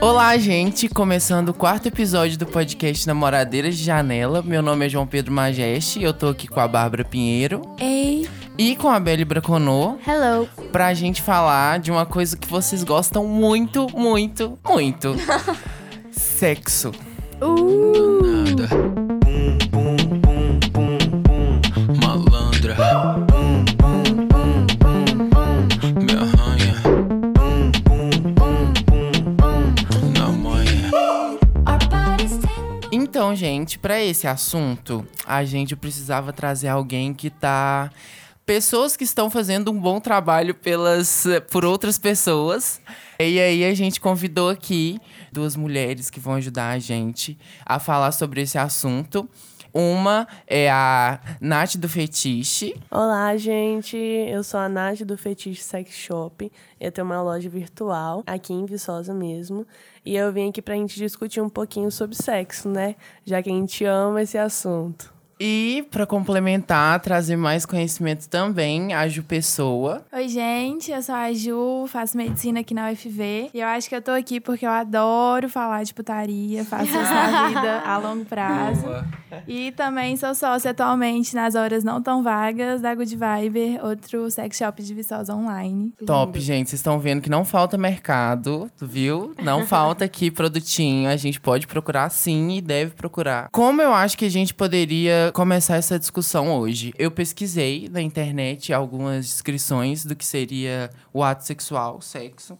Olá, gente! Começando o quarto episódio do podcast Namoradeiras de Janela. Meu nome é João Pedro Majeste e eu tô aqui com a Bárbara Pinheiro. Ei! E com a Belle Braconô. Hello! Pra gente falar de uma coisa que vocês gostam muito, muito, muito: sexo. Uh! Nada. Pra esse assunto, a gente precisava trazer alguém que tá. Pessoas que estão fazendo um bom trabalho pelas, por outras pessoas. E aí a gente convidou aqui duas mulheres que vão ajudar a gente a falar sobre esse assunto. Uma é a Nath do Fetiche. Olá, gente. Eu sou a Nath do Fetiche Sex Shop. Eu tenho uma loja virtual aqui em Viçosa mesmo. E eu vim aqui pra gente discutir um pouquinho sobre sexo, né? Já que a gente ama esse assunto. E para complementar, trazer mais conhecimento também, a Ju Pessoa. Oi, gente, eu sou a Ju, faço medicina aqui na UFV. E eu acho que eu tô aqui porque eu adoro falar de putaria, faço isso na vida a longo prazo. E também sou sócia atualmente nas horas não tão vagas da Good Viber, outro sex shop de Viçosa online. Top, gente. Vocês estão vendo que não falta mercado, viu? Não falta aqui produtinho. A gente pode procurar sim e deve procurar. Como eu acho que a gente poderia começar essa discussão hoje? Eu pesquisei na internet algumas descrições do que seria o ato sexual, sexo.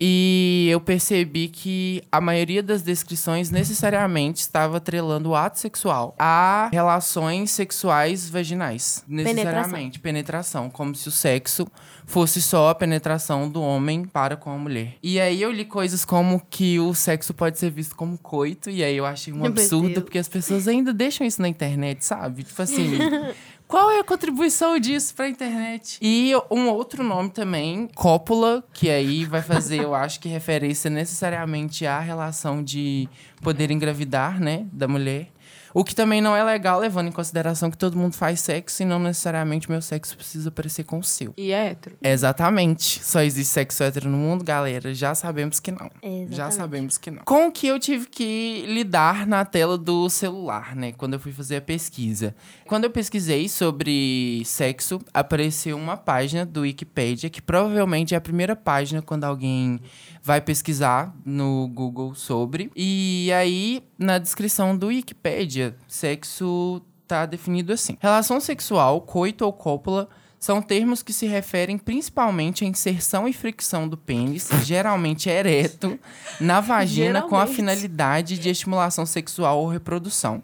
E eu percebi que a maioria das descrições necessariamente estava atrelando o ato sexual a relações sexuais vaginais. Necessariamente, penetração. Como se o sexo fosse só a penetração do homem para com a mulher. E aí eu li coisas como que o sexo pode ser visto como coito, e aí eu achei um absurdo, porque as pessoas ainda deixam isso na internet, sabe? Tipo assim. Qual é a contribuição disso pra internet? E um outro nome também, cópula, que aí vai fazer, eu acho que referência necessariamente à relação de poder engravidar, né, da mulher. O que também não é legal, levando em consideração que todo mundo faz sexo e não necessariamente meu sexo precisa parecer com o seu. E é hétero. Exatamente. Só existe sexo hétero no mundo, galera. Já sabemos que não. Já Exatamente. sabemos que não. Com o que eu tive que lidar na tela do celular, né? Quando eu fui fazer a pesquisa. Quando eu pesquisei sobre sexo, apareceu uma página do Wikipedia, que provavelmente é a primeira página quando alguém vai pesquisar no Google sobre. E aí, na descrição do Wikipedia, sexo tá definido assim: relação sexual, coito ou cópula. São termos que se referem principalmente à inserção e fricção do pênis, geralmente ereto, na vagina com a Geralmente. finalidade de estimulação sexual ou reprodução.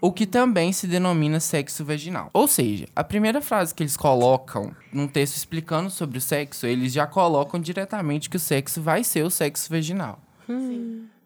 O que também se denomina sexo vaginal. Ou seja, a primeira frase que eles colocam num texto explicando sobre o sexo, eles já colocam diretamente que o sexo vai ser o sexo vaginal.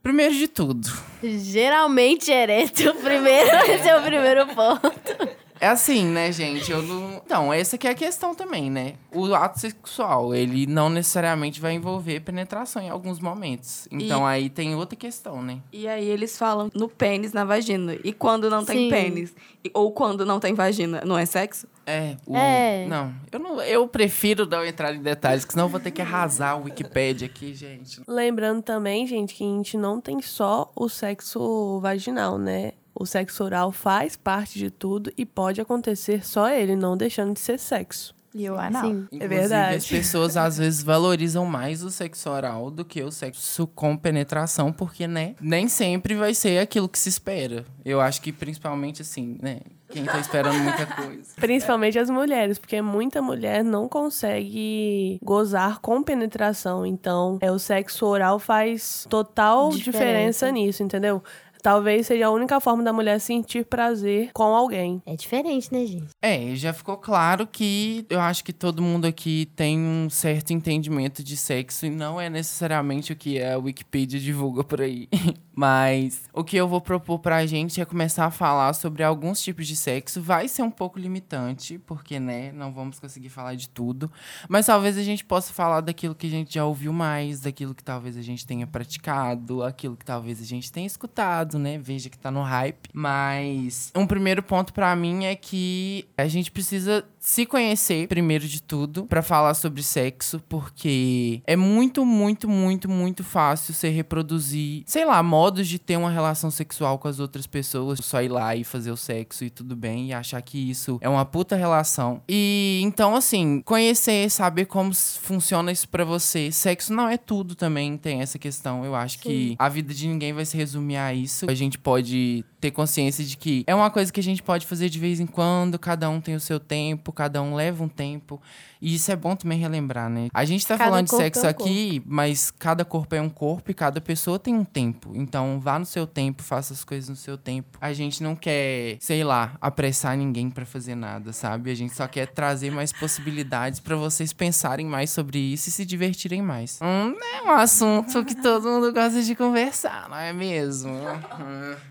Primeiro de tudo, Geralmente ereto, primeiro, esse é o primeiro ponto. É assim, né, gente? Eu não... Então, essa que é a questão também, né? O ato sexual, ele não necessariamente vai envolver penetração em alguns momentos. Então, aí tem outra questão, né? E aí eles falam no pênis, na vagina. E quando não tem Sim. pênis? E- Ou quando não tem vagina, não é sexo? É, o... É. Não, eu não... Eu prefiro não entrar em detalhes, que senão eu vou ter que arrasar o Wikipedia aqui, gente. Lembrando também, gente, que a gente não tem só o sexo vaginal, né? O sexo oral faz parte de tudo e pode acontecer só ele, não deixando de ser sexo. E o anal. Sim. Inclusive, verdade. as pessoas às vezes valorizam mais o sexo oral do que o sexo com penetração, porque, né, nem sempre vai ser aquilo que se espera. Eu acho que principalmente assim, né, quem tá esperando muita coisa. Principalmente as mulheres, porque muita mulher não consegue gozar com penetração. Então, é, o sexo oral faz total Diferença. diferença nisso, entendeu? Talvez seja a única forma da mulher sentir prazer com alguém. É diferente, né, gente? É, já ficou claro que eu acho que todo mundo aqui tem um certo entendimento de sexo e não é necessariamente o que a Wikipedia divulga por aí. Mas o que eu vou propor pra gente é começar a falar sobre alguns tipos de sexo. Vai ser um pouco limitante, porque, né, não vamos conseguir falar de tudo. Mas talvez a gente possa falar daquilo que a gente já ouviu mais, daquilo que talvez a gente tenha praticado, aquilo que talvez a gente tenha escutado, né? Veja que tá no hype. Mas um primeiro ponto pra mim é que a gente precisa se conhecer primeiro de tudo pra falar sobre sexo, porque é muito, muito, muito, muito fácil você reproduzir, sei lá, modos de ter uma relação sexual com as outras pessoas, só ir lá e fazer o sexo e tudo bem e achar que isso é uma puta relação. E então assim, conhecer, saber como funciona isso pra você. Sexo não é tudo também, tem essa questão. Eu acho que a vida de ninguém vai se resumir a isso. A gente pode ter consciência de que é uma coisa que a gente pode fazer de vez em quando, cada um tem o seu tempo, cada um leva um tempo. E isso é bom também relembrar, né? A gente tá Cada falando de corpo sexo é um aqui, mas cada corpo é um corpo e cada pessoa tem um tempo. Então, vá no seu tempo, faça as coisas no seu tempo. A gente não quer, sei lá, apressar ninguém pra fazer nada, sabe? A gente só quer trazer mais possibilidades pra vocês pensarem mais sobre isso e se divertirem mais. Hum, é um assunto que todo mundo gosta de conversar, não é mesmo?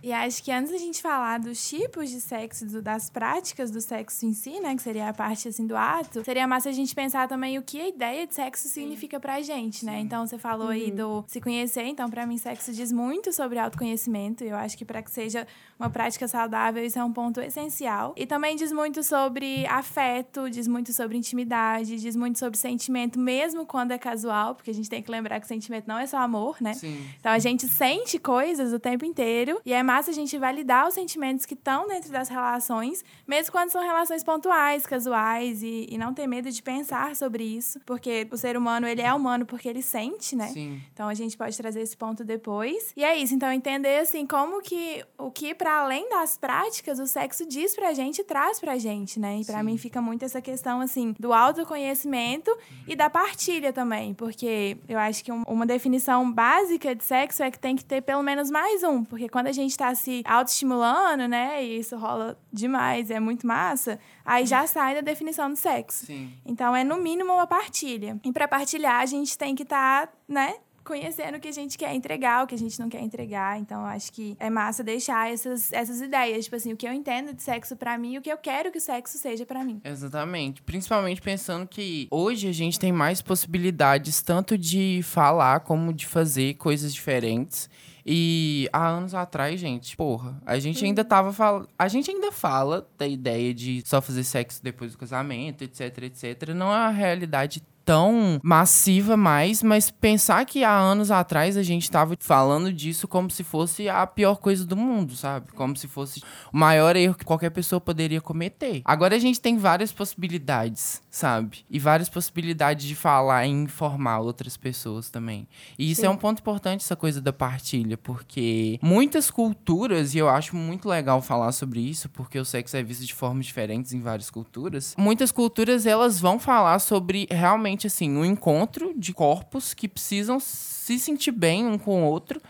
E acho que antes da gente falar dos tipos de sexo, do- das práticas do sexo em si, né, que seria a parte assim do ato, seria massa a gente pensar também o que a ideia de sexo significa pra gente, né? Então você falou aí do se conhecer, então pra mim sexo diz muito sobre autoconhecimento, e eu acho que pra que seja uma prática saudável isso é um ponto essencial. E também diz muito sobre afeto, diz muito sobre intimidade, diz muito sobre sentimento, mesmo quando é casual, porque a gente tem que lembrar que sentimento não é só amor, né? Sim. Então a gente sente coisas o tempo inteiro e é massa a gente validar os sentimentos que estão dentro das relações, mesmo quando são relações pontuais, casuais e, e não ter medo de pensar sobre isso, porque o ser humano ele é humano porque ele sente, né? Sim. Então a gente pode trazer esse ponto depois. E é isso, então entender assim como que o que para além das práticas o sexo diz pra gente e traz pra gente, né? E pra Sim. mim fica muito essa questão assim do autoconhecimento e da partilha também, porque eu acho que um- uma definição básica de sexo é que tem que ter pelo menos mais um, porque quando a gente tá se autoestimulando, né, e isso rola demais, é muito massa, aí já sai da definição do sexo. Sim. Então é no mínimo uma partilha. E para partilhar a gente tem que estar, né, conhecendo o que a gente quer entregar, o que a gente não quer entregar. Então acho que é massa deixar essas, essas ideias, tipo assim, o que eu entendo de sexo pra mim e o que eu quero que o sexo seja pra mim. Exatamente. Principalmente pensando que hoje a gente tem mais possibilidades tanto de falar como de fazer coisas diferentes. E há anos atrás, gente, porra, a gente ainda tava falando. A gente ainda fala da ideia de só fazer sexo depois do casamento, etc, etc. Não é uma realidade tão massiva mais, mas pensar que há anos atrás a gente tava falando disso como se fosse a pior coisa do mundo, sabe? Como se fosse o maior erro que qualquer pessoa poderia cometer. Agora a gente tem várias possibilidades, sabe? E várias possibilidades de falar e informar outras pessoas também. E isso é um ponto importante, essa coisa da partilha, porque muitas culturas, e eu acho muito legal falar sobre isso, porque o sexo é visto de formas diferentes em várias culturas. Muitas culturas, elas vão falar sobre realmente, assim, um encontro de corpos que precisam se sentir bem um com o outro.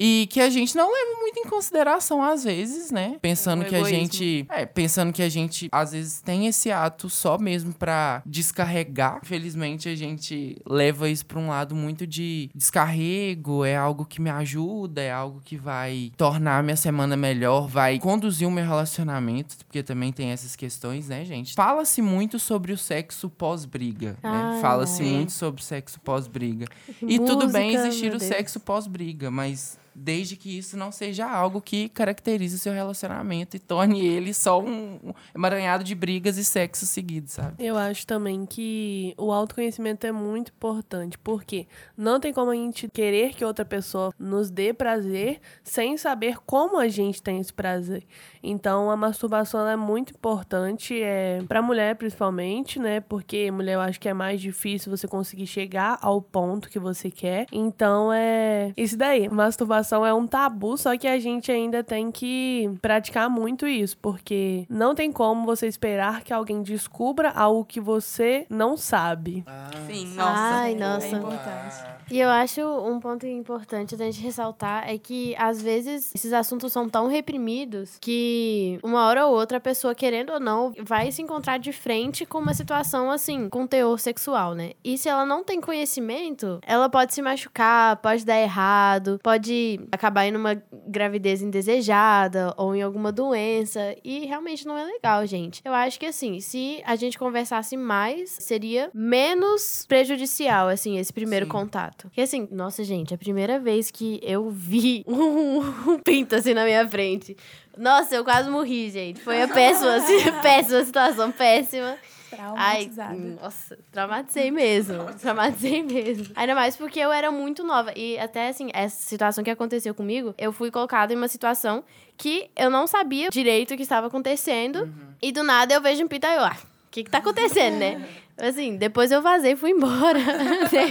E que a gente não leva muito em consideração às vezes, né? Pensando O que a gente. É, pensando que a gente às vezes tem esse ato só mesmo pra descarregar. Infelizmente a gente leva isso pra um lado muito de descarrego, é algo que me ajuda, é algo que vai tornar a minha semana melhor, vai conduzir o meu relacionamento, porque também tem essas questões, né, gente? Fala-se muito sobre o sexo pós-briga, né? Ai, Fala-se muito sobre sexo pós-briga. E tudo bem Música, existir o sexo pós-briga, mas desde que isso não seja algo que caracterize o seu relacionamento e torne ele só um emaranhado de brigas e sexo seguido, sabe? Eu acho também que o autoconhecimento é muito importante, porque não tem como a gente querer que outra pessoa nos dê prazer sem saber como a gente tem esse prazer. Então, a masturbação é muito importante, é para mulher principalmente, né? Porque mulher eu acho que é mais difícil você conseguir chegar ao ponto que você quer. Então, é isso daí. Masturbação é um tabu, só que a gente ainda tem que praticar muito isso, porque não tem como você esperar que alguém descubra algo que você não sabe. Sim, nossa. Ai, É nossa. importante. E eu acho um ponto importante da gente ressaltar é que, às vezes, esses assuntos são tão reprimidos que, uma hora ou outra, a pessoa, querendo ou não, vai se encontrar de frente com uma situação, assim, com teor sexual, né? E se ela não tem conhecimento, ela pode se machucar, pode dar errado, pode acabar em uma gravidez indesejada ou em alguma doença. E realmente não é legal, gente. Eu acho que, assim, se a gente conversasse mais, seria menos prejudicial, assim, esse primeiro Sim. contato. Porque, assim, nossa, gente, a primeira vez que eu vi um, um pinto assim na minha frente. Nossa, eu quase morri, gente. Foi a péssima, péssima situação, péssima. Ai, Traumatizada. nossa, traumatizei mesmo. Traumatizei mesmo. Ainda mais porque eu era muito nova. E até assim, essa situação que aconteceu comigo, eu fui colocada em uma situação que eu não sabia direito o que estava acontecendo. E do nada eu vejo um pita e eu, ah, o que que tá acontecendo, né? Assim, depois eu vazei e fui embora. né?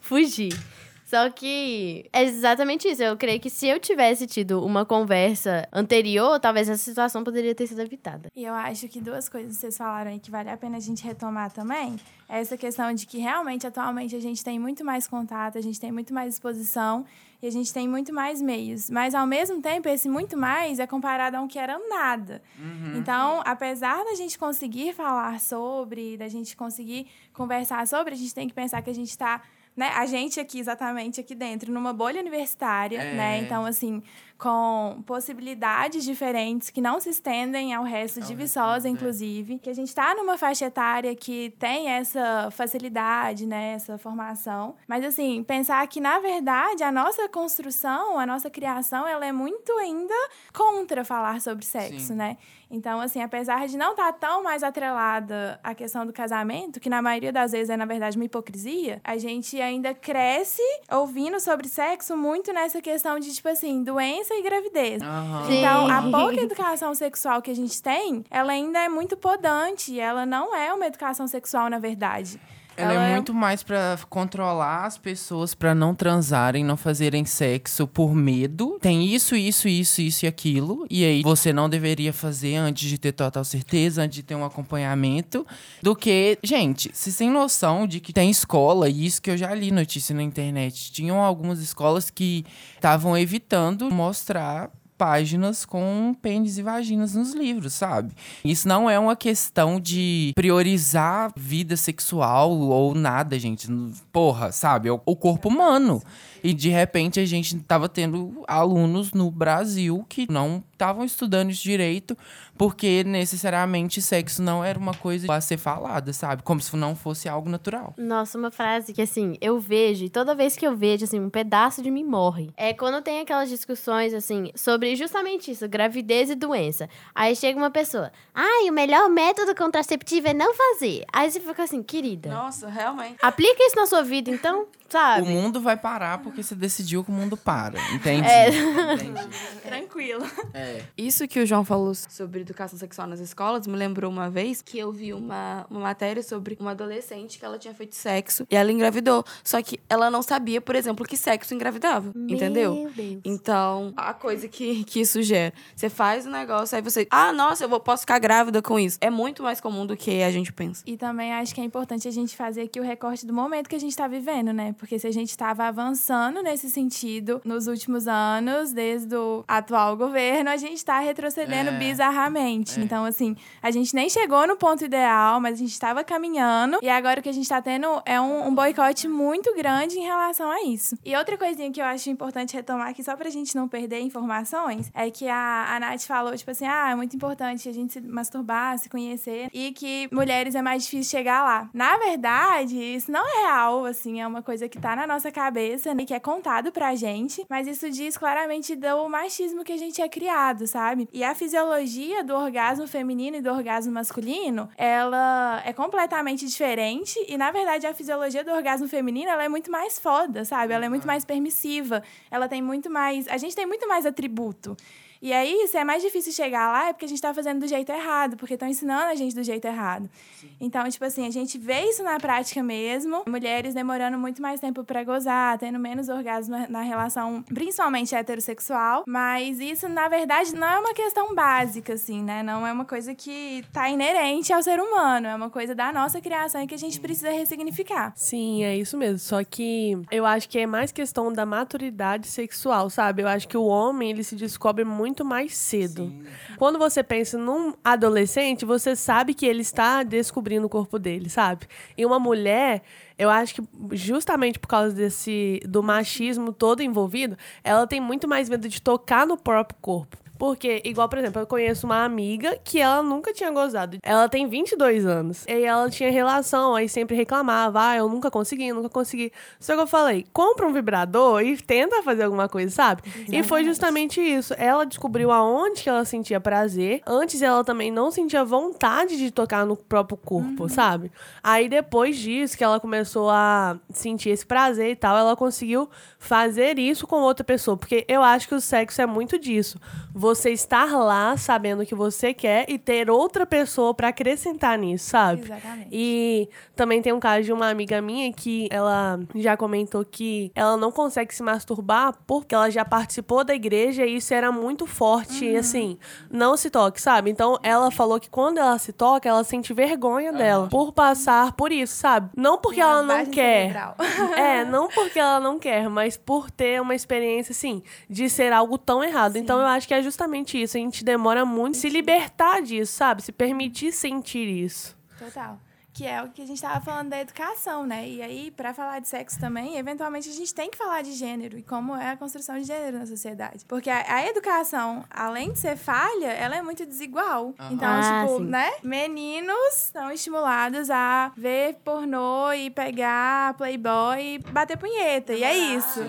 Fugi. Só que é exatamente isso. Eu creio que se eu tivesse tido uma conversa anterior, talvez essa situação poderia ter sido evitada. E eu acho que duas coisas que vocês falaram aí que vale a pena a gente retomar também. É essa questão de que realmente, atualmente, a gente tem muito mais contato, a gente tem muito mais exposição e a gente tem muito mais meios. Mas, ao mesmo tempo, esse muito mais é comparado a um que era nada. Então, apesar da gente conseguir falar sobre, da gente conseguir conversar sobre, a gente tem que pensar que a gente está né, a gente aqui, exatamente aqui dentro, numa bolha universitária, É. né? Então, assim, com possibilidades diferentes que não se estendem ao resto de Viçosa, é. inclusive. Que a gente está numa faixa etária que tem essa facilidade, né? Essa formação. Mas, assim, pensar que, na verdade, a nossa construção, a nossa criação, ela é muito ainda contra falar sobre sexo, Sim. né? Então, assim, apesar de não estar tão mais atrelada à questão do casamento, que na maioria das vezes é, na verdade, uma hipocrisia, a gente ainda cresce ouvindo sobre sexo muito nessa questão de, tipo assim, doença e gravidez. Sim. Então, a pouca educação sexual que a gente tem, ela ainda é muito podante. Ela não é uma educação sexual, na verdade. Ela, Ela é é- muito mais pra controlar as pessoas pra não transarem, não fazerem sexo por medo. Tem isso, isso, isso, isso e aquilo. E aí você não deveria fazer antes de ter total certeza, antes de ter um acompanhamento. Do que, gente, vocês têm noção de que tem escola, e isso que eu já li notícia na internet. Tinham algumas escolas que estavam evitando mostrar páginas com pênis e vaginas nos livros, sabe? Isso não é uma questão de priorizar vida sexual ou nada, gente. Porra, sabe? É o corpo humano. E de repente a gente tava tendo alunos no Brasil que não estavam estudando isso direito, porque necessariamente sexo não era uma coisa a ser falada, sabe? Como se não fosse algo natural. Nossa, uma frase que, assim, eu vejo, e toda vez que eu vejo, assim, um pedaço de mim morre. É quando tem aquelas discussões, assim, sobre justamente isso, gravidez e doença. Aí chega uma pessoa, ai, o melhor método contraceptivo é não fazer. Aí você fica assim, querida, Nossa, realmente. aplica isso na sua vida, então, O sabe? mundo vai parar porque você decidiu que o mundo para. Entende? É. Entendi. Tranquilo. É. Isso que o João falou sobre educação sexual nas escolas me lembrou uma vez que eu vi uma, uma matéria sobre uma adolescente que ela tinha feito sexo e ela engravidou. Só que ela não sabia, por exemplo, que sexo engravidava. Entendeu? Meu Deus. Então, a coisa que, que isso gera. Você faz o negócio, aí você. Ah, nossa, eu vou, posso ficar grávida com isso. É muito mais comum do que a gente pensa. E também acho que é importante a gente fazer aqui o recorte do momento que a gente está vivendo, né? Porque se a gente estava avançando nesse sentido nos últimos anos, desde o atual governo, a gente está retrocedendo É. bizarramente. É. Então, assim, a gente nem chegou no ponto ideal, mas a gente estava caminhando. E agora o que a gente está tendo é um, um boicote muito grande em relação a isso. E outra coisinha que eu acho importante retomar aqui, só pra gente não perder informações, é que a, a Nath falou, tipo assim, ah, é muito importante a gente se masturbar, se conhecer, e que mulheres é mais difícil chegar lá. Na verdade, isso não é real, assim, é uma coisa que tá na nossa cabeça, né, que é contado pra gente, mas isso diz claramente do machismo que a gente é criado, sabe? E a fisiologia do orgasmo feminino e do orgasmo masculino, ela é completamente diferente, e na verdade a fisiologia do orgasmo feminino, ela é muito mais foda, sabe? Ela é muito mais permissiva, ela tem muito mais, a gente tem muito mais atributo. E aí, se é mais difícil chegar lá, é porque a gente tá fazendo do jeito errado, porque estão ensinando a gente do jeito errado. Então, tipo assim, a gente vê isso na prática mesmo. Mulheres demorando muito mais tempo pra gozar, tendo menos orgasmo na- na relação, principalmente heterossexual. Mas isso, na verdade, não é uma questão básica, assim, né? Não é uma coisa que tá inerente ao ser humano. É uma coisa da nossa criação e que a gente precisa ressignificar. Sim, é isso mesmo. Só que eu acho que é mais questão da maturidade sexual, sabe? Eu acho que o homem, ele se descobre muito mais cedo. Quando você pensa num adolescente, você sabe que ele está descobrindo o corpo dele, sabe? E uma mulher, eu acho que justamente por causa desse do machismo todo envolvido, ela tem muito mais medo de tocar no próprio corpo. Porque, igual, por exemplo, eu conheço uma amiga que ela nunca tinha gozado. Ela tem 22 anos. E ela tinha relação, aí sempre reclamava, ah, eu nunca consegui, nunca consegui. Só que eu falei, compra um vibrador e tenta fazer alguma coisa, sabe? E foi justamente isso. Ela descobriu aonde que ela sentia prazer. Antes ela também não sentia vontade de tocar no próprio corpo, sabe? Aí depois disso que ela começou a sentir esse prazer e tal, ela conseguiu fazer isso com outra pessoa. Porque eu acho que o sexo é muito disso. Você estar lá sabendo o que você quer e ter outra pessoa pra acrescentar nisso, sabe? Exatamente. E também tem um caso de uma amiga minha que ela já comentou que ela não consegue se masturbar porque ela já participou da igreja e isso era muito forte, Uhum. e assim, não se toque, sabe? Então ela falou que quando ela se toca, ela sente vergonha dela por passar por isso, sabe? Não porque ela não quer. cerebral. É, não porque ela não quer, mas por ter uma experiência, assim, de ser algo tão errado. Então eu acho que é justamente isso. A gente demora muito se libertar disso, sabe? Se permitir sentir isso. Total. Que é o que a gente estava falando da educação, né? E aí, para falar de sexo também, eventualmente a gente tem que falar de gênero e como é a construção de gênero na sociedade. Porque a, a educação, além de ser falha, ela é muito desigual. Então, Ah, tipo, sim. né? Meninos são estimulados a ver pornô e pegar playboy e bater punheta. E é isso.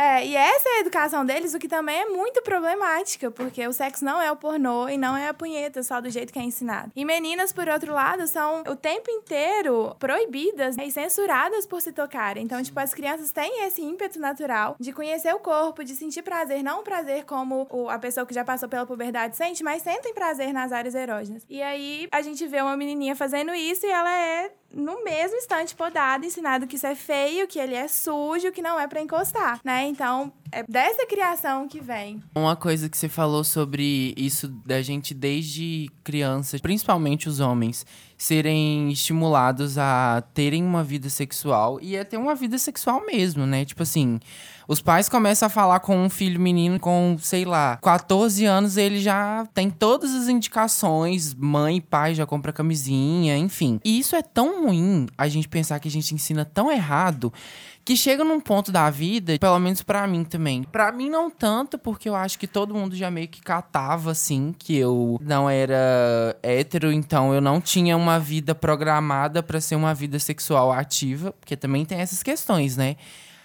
É, e essa é a educação deles, o que também é muito problemática, porque o sexo não é o pornô e não é a punheta só do jeito que é ensinado. E meninas, por outro lado, são o tempo inteiro proibidas e censuradas por se tocarem. Então, tipo, as crianças têm esse ímpeto natural de conhecer o corpo, de sentir prazer, não um prazer como a pessoa que já passou pela puberdade sente, mas sentem prazer nas áreas erógenas. E aí, a gente vê uma menininha fazendo isso e ela é no mesmo instante podado, ensinado que isso é feio, que ele é sujo, que não é pra encostar, né? Então, é dessa criação que vem. Uma coisa que você falou sobre isso da gente desde criança, principalmente os homens, serem estimulados a terem uma vida sexual e a ter uma vida sexual mesmo, né? Tipo assim, os pais começam a falar com um filho menino com, sei lá, 14 anos, ele já tem todas as indicações, mãe e pai já compra camisinha, enfim. E isso é tão ruim a gente pensar que a gente ensina tão errado que chega num ponto da vida, pelo menos pra mim também. Pra mim não tanto, porque eu acho que todo mundo já meio que catava assim, que eu não era hétero, então eu não tinha uma vida programada pra ser uma vida sexual ativa, porque também tem essas questões, né?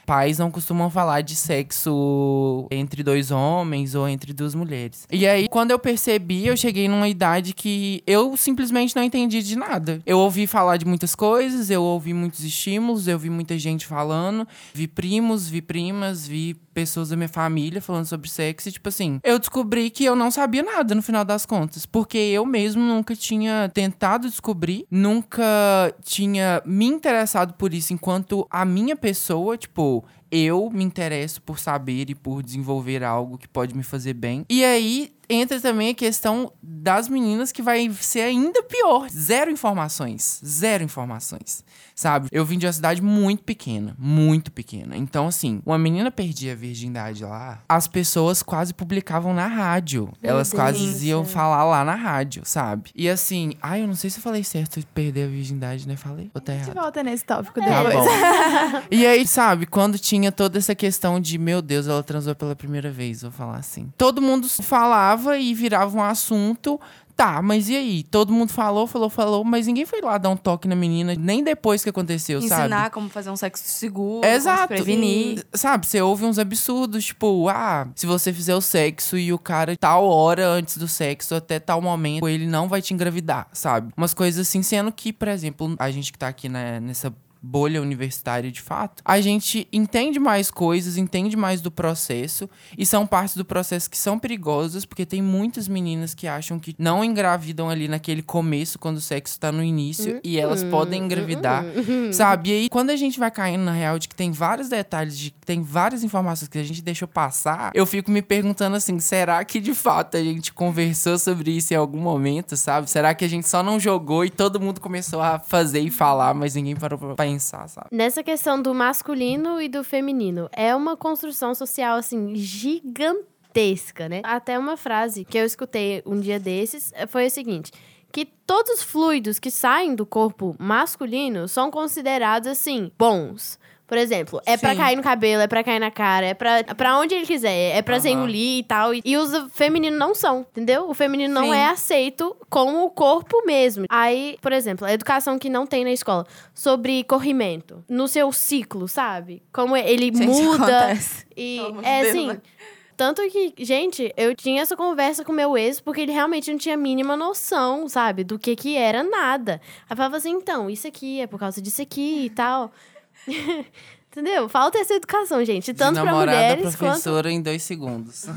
Pais não costumam falar de sexo entre dois homens ou entre duas mulheres. E aí, quando eu percebi, eu cheguei numa idade que eu simplesmente não entendi de nada. Eu ouvi falar de muitas coisas, eu ouvi muitos estímulos, eu vi muita gente falando, vi primos, vi primas, vi pessoas da minha família falando sobre sexo e, tipo assim, eu descobri que eu não sabia nada no final das contas, porque eu mesmo nunca tinha tentado descobrir, nunca tinha me interessado por isso enquanto a minha pessoa, tipo, eu me interesso por saber e por desenvolver algo que pode me fazer bem. E aí entra também a questão das meninas que vai ser ainda pior. Zero informações. Zero informações. Sabe? Eu vim de uma cidade muito pequena. Muito pequena. Então, assim, uma menina perdia a virgindade lá, as pessoas quase publicavam na rádio. Elas quase iam falar lá na rádio, sabe? E assim, ai, eu não sei se eu falei certo perder a virgindade, né? Falei? Ou tá A gente errado? volta nesse tópico Tá depois. bom. e aí, sabe, quando tinha toda essa questão de, meu Deus, ela transou pela primeira vez, vou falar assim. Todo mundo falava e virava um assunto. Tá, mas e aí? Todo mundo falou, falou, falou, mas ninguém foi lá dar um toque na menina, nem depois que aconteceu, sabe? Ensinar como fazer um sexo seguro, Exato. se prevenir. E, sabe, você ouve uns absurdos, tipo, ah, se você fizer o sexo e o cara tal hora antes do sexo, até tal momento, ele não vai te engravidar, sabe? Umas coisas assim, sendo que, por exemplo, a gente que tá aqui né, nessa bolha universitária de fato, a gente entende mais coisas, entende mais do processo e são partes do processo que são perigosas, porque tem muitas meninas que acham que não engravidam ali naquele começo, quando o sexo tá no início, e elas podem engravidar, sabe? E aí, quando a gente vai caindo na real de que tem vários detalhes, de que tem várias informações que a gente deixou passar, eu fico me perguntando assim, será que de fato a gente conversou sobre isso em algum momento, sabe? Será que a gente só não jogou e todo mundo começou a fazer e falar, mas ninguém parou pra pensar, sabe? Nessa questão do masculino e do feminino, é uma construção social, assim, gigantesca, né? Até uma frase que eu escutei um dia desses eh, foi o seguinte: que todos os fluidos que saem do corpo masculino são considerados, assim, bons. Por exemplo, é pra Sim. cair no cabelo, é pra cair na cara, é pra, pra onde ele quiser, é pra se Aham. engolir e tal. E, e os femininos não são, entendeu? O feminino não Sim. é aceito como o corpo mesmo. Aí, por exemplo, a educação que não tem na escola sobre corrimento, no seu ciclo, sabe? Como ele Gente, muda. acontece. E de é assim. né? Tanto que, gente, eu tinha essa conversa com meu ex porque ele realmente não tinha a mínima noção, sabe, do que que era nada. Aí eu falava assim, então, isso aqui é por causa disso aqui e tal. Entendeu? Falta essa educação, gente. Tanto namorada mulheres quanto. professora em dois segundos.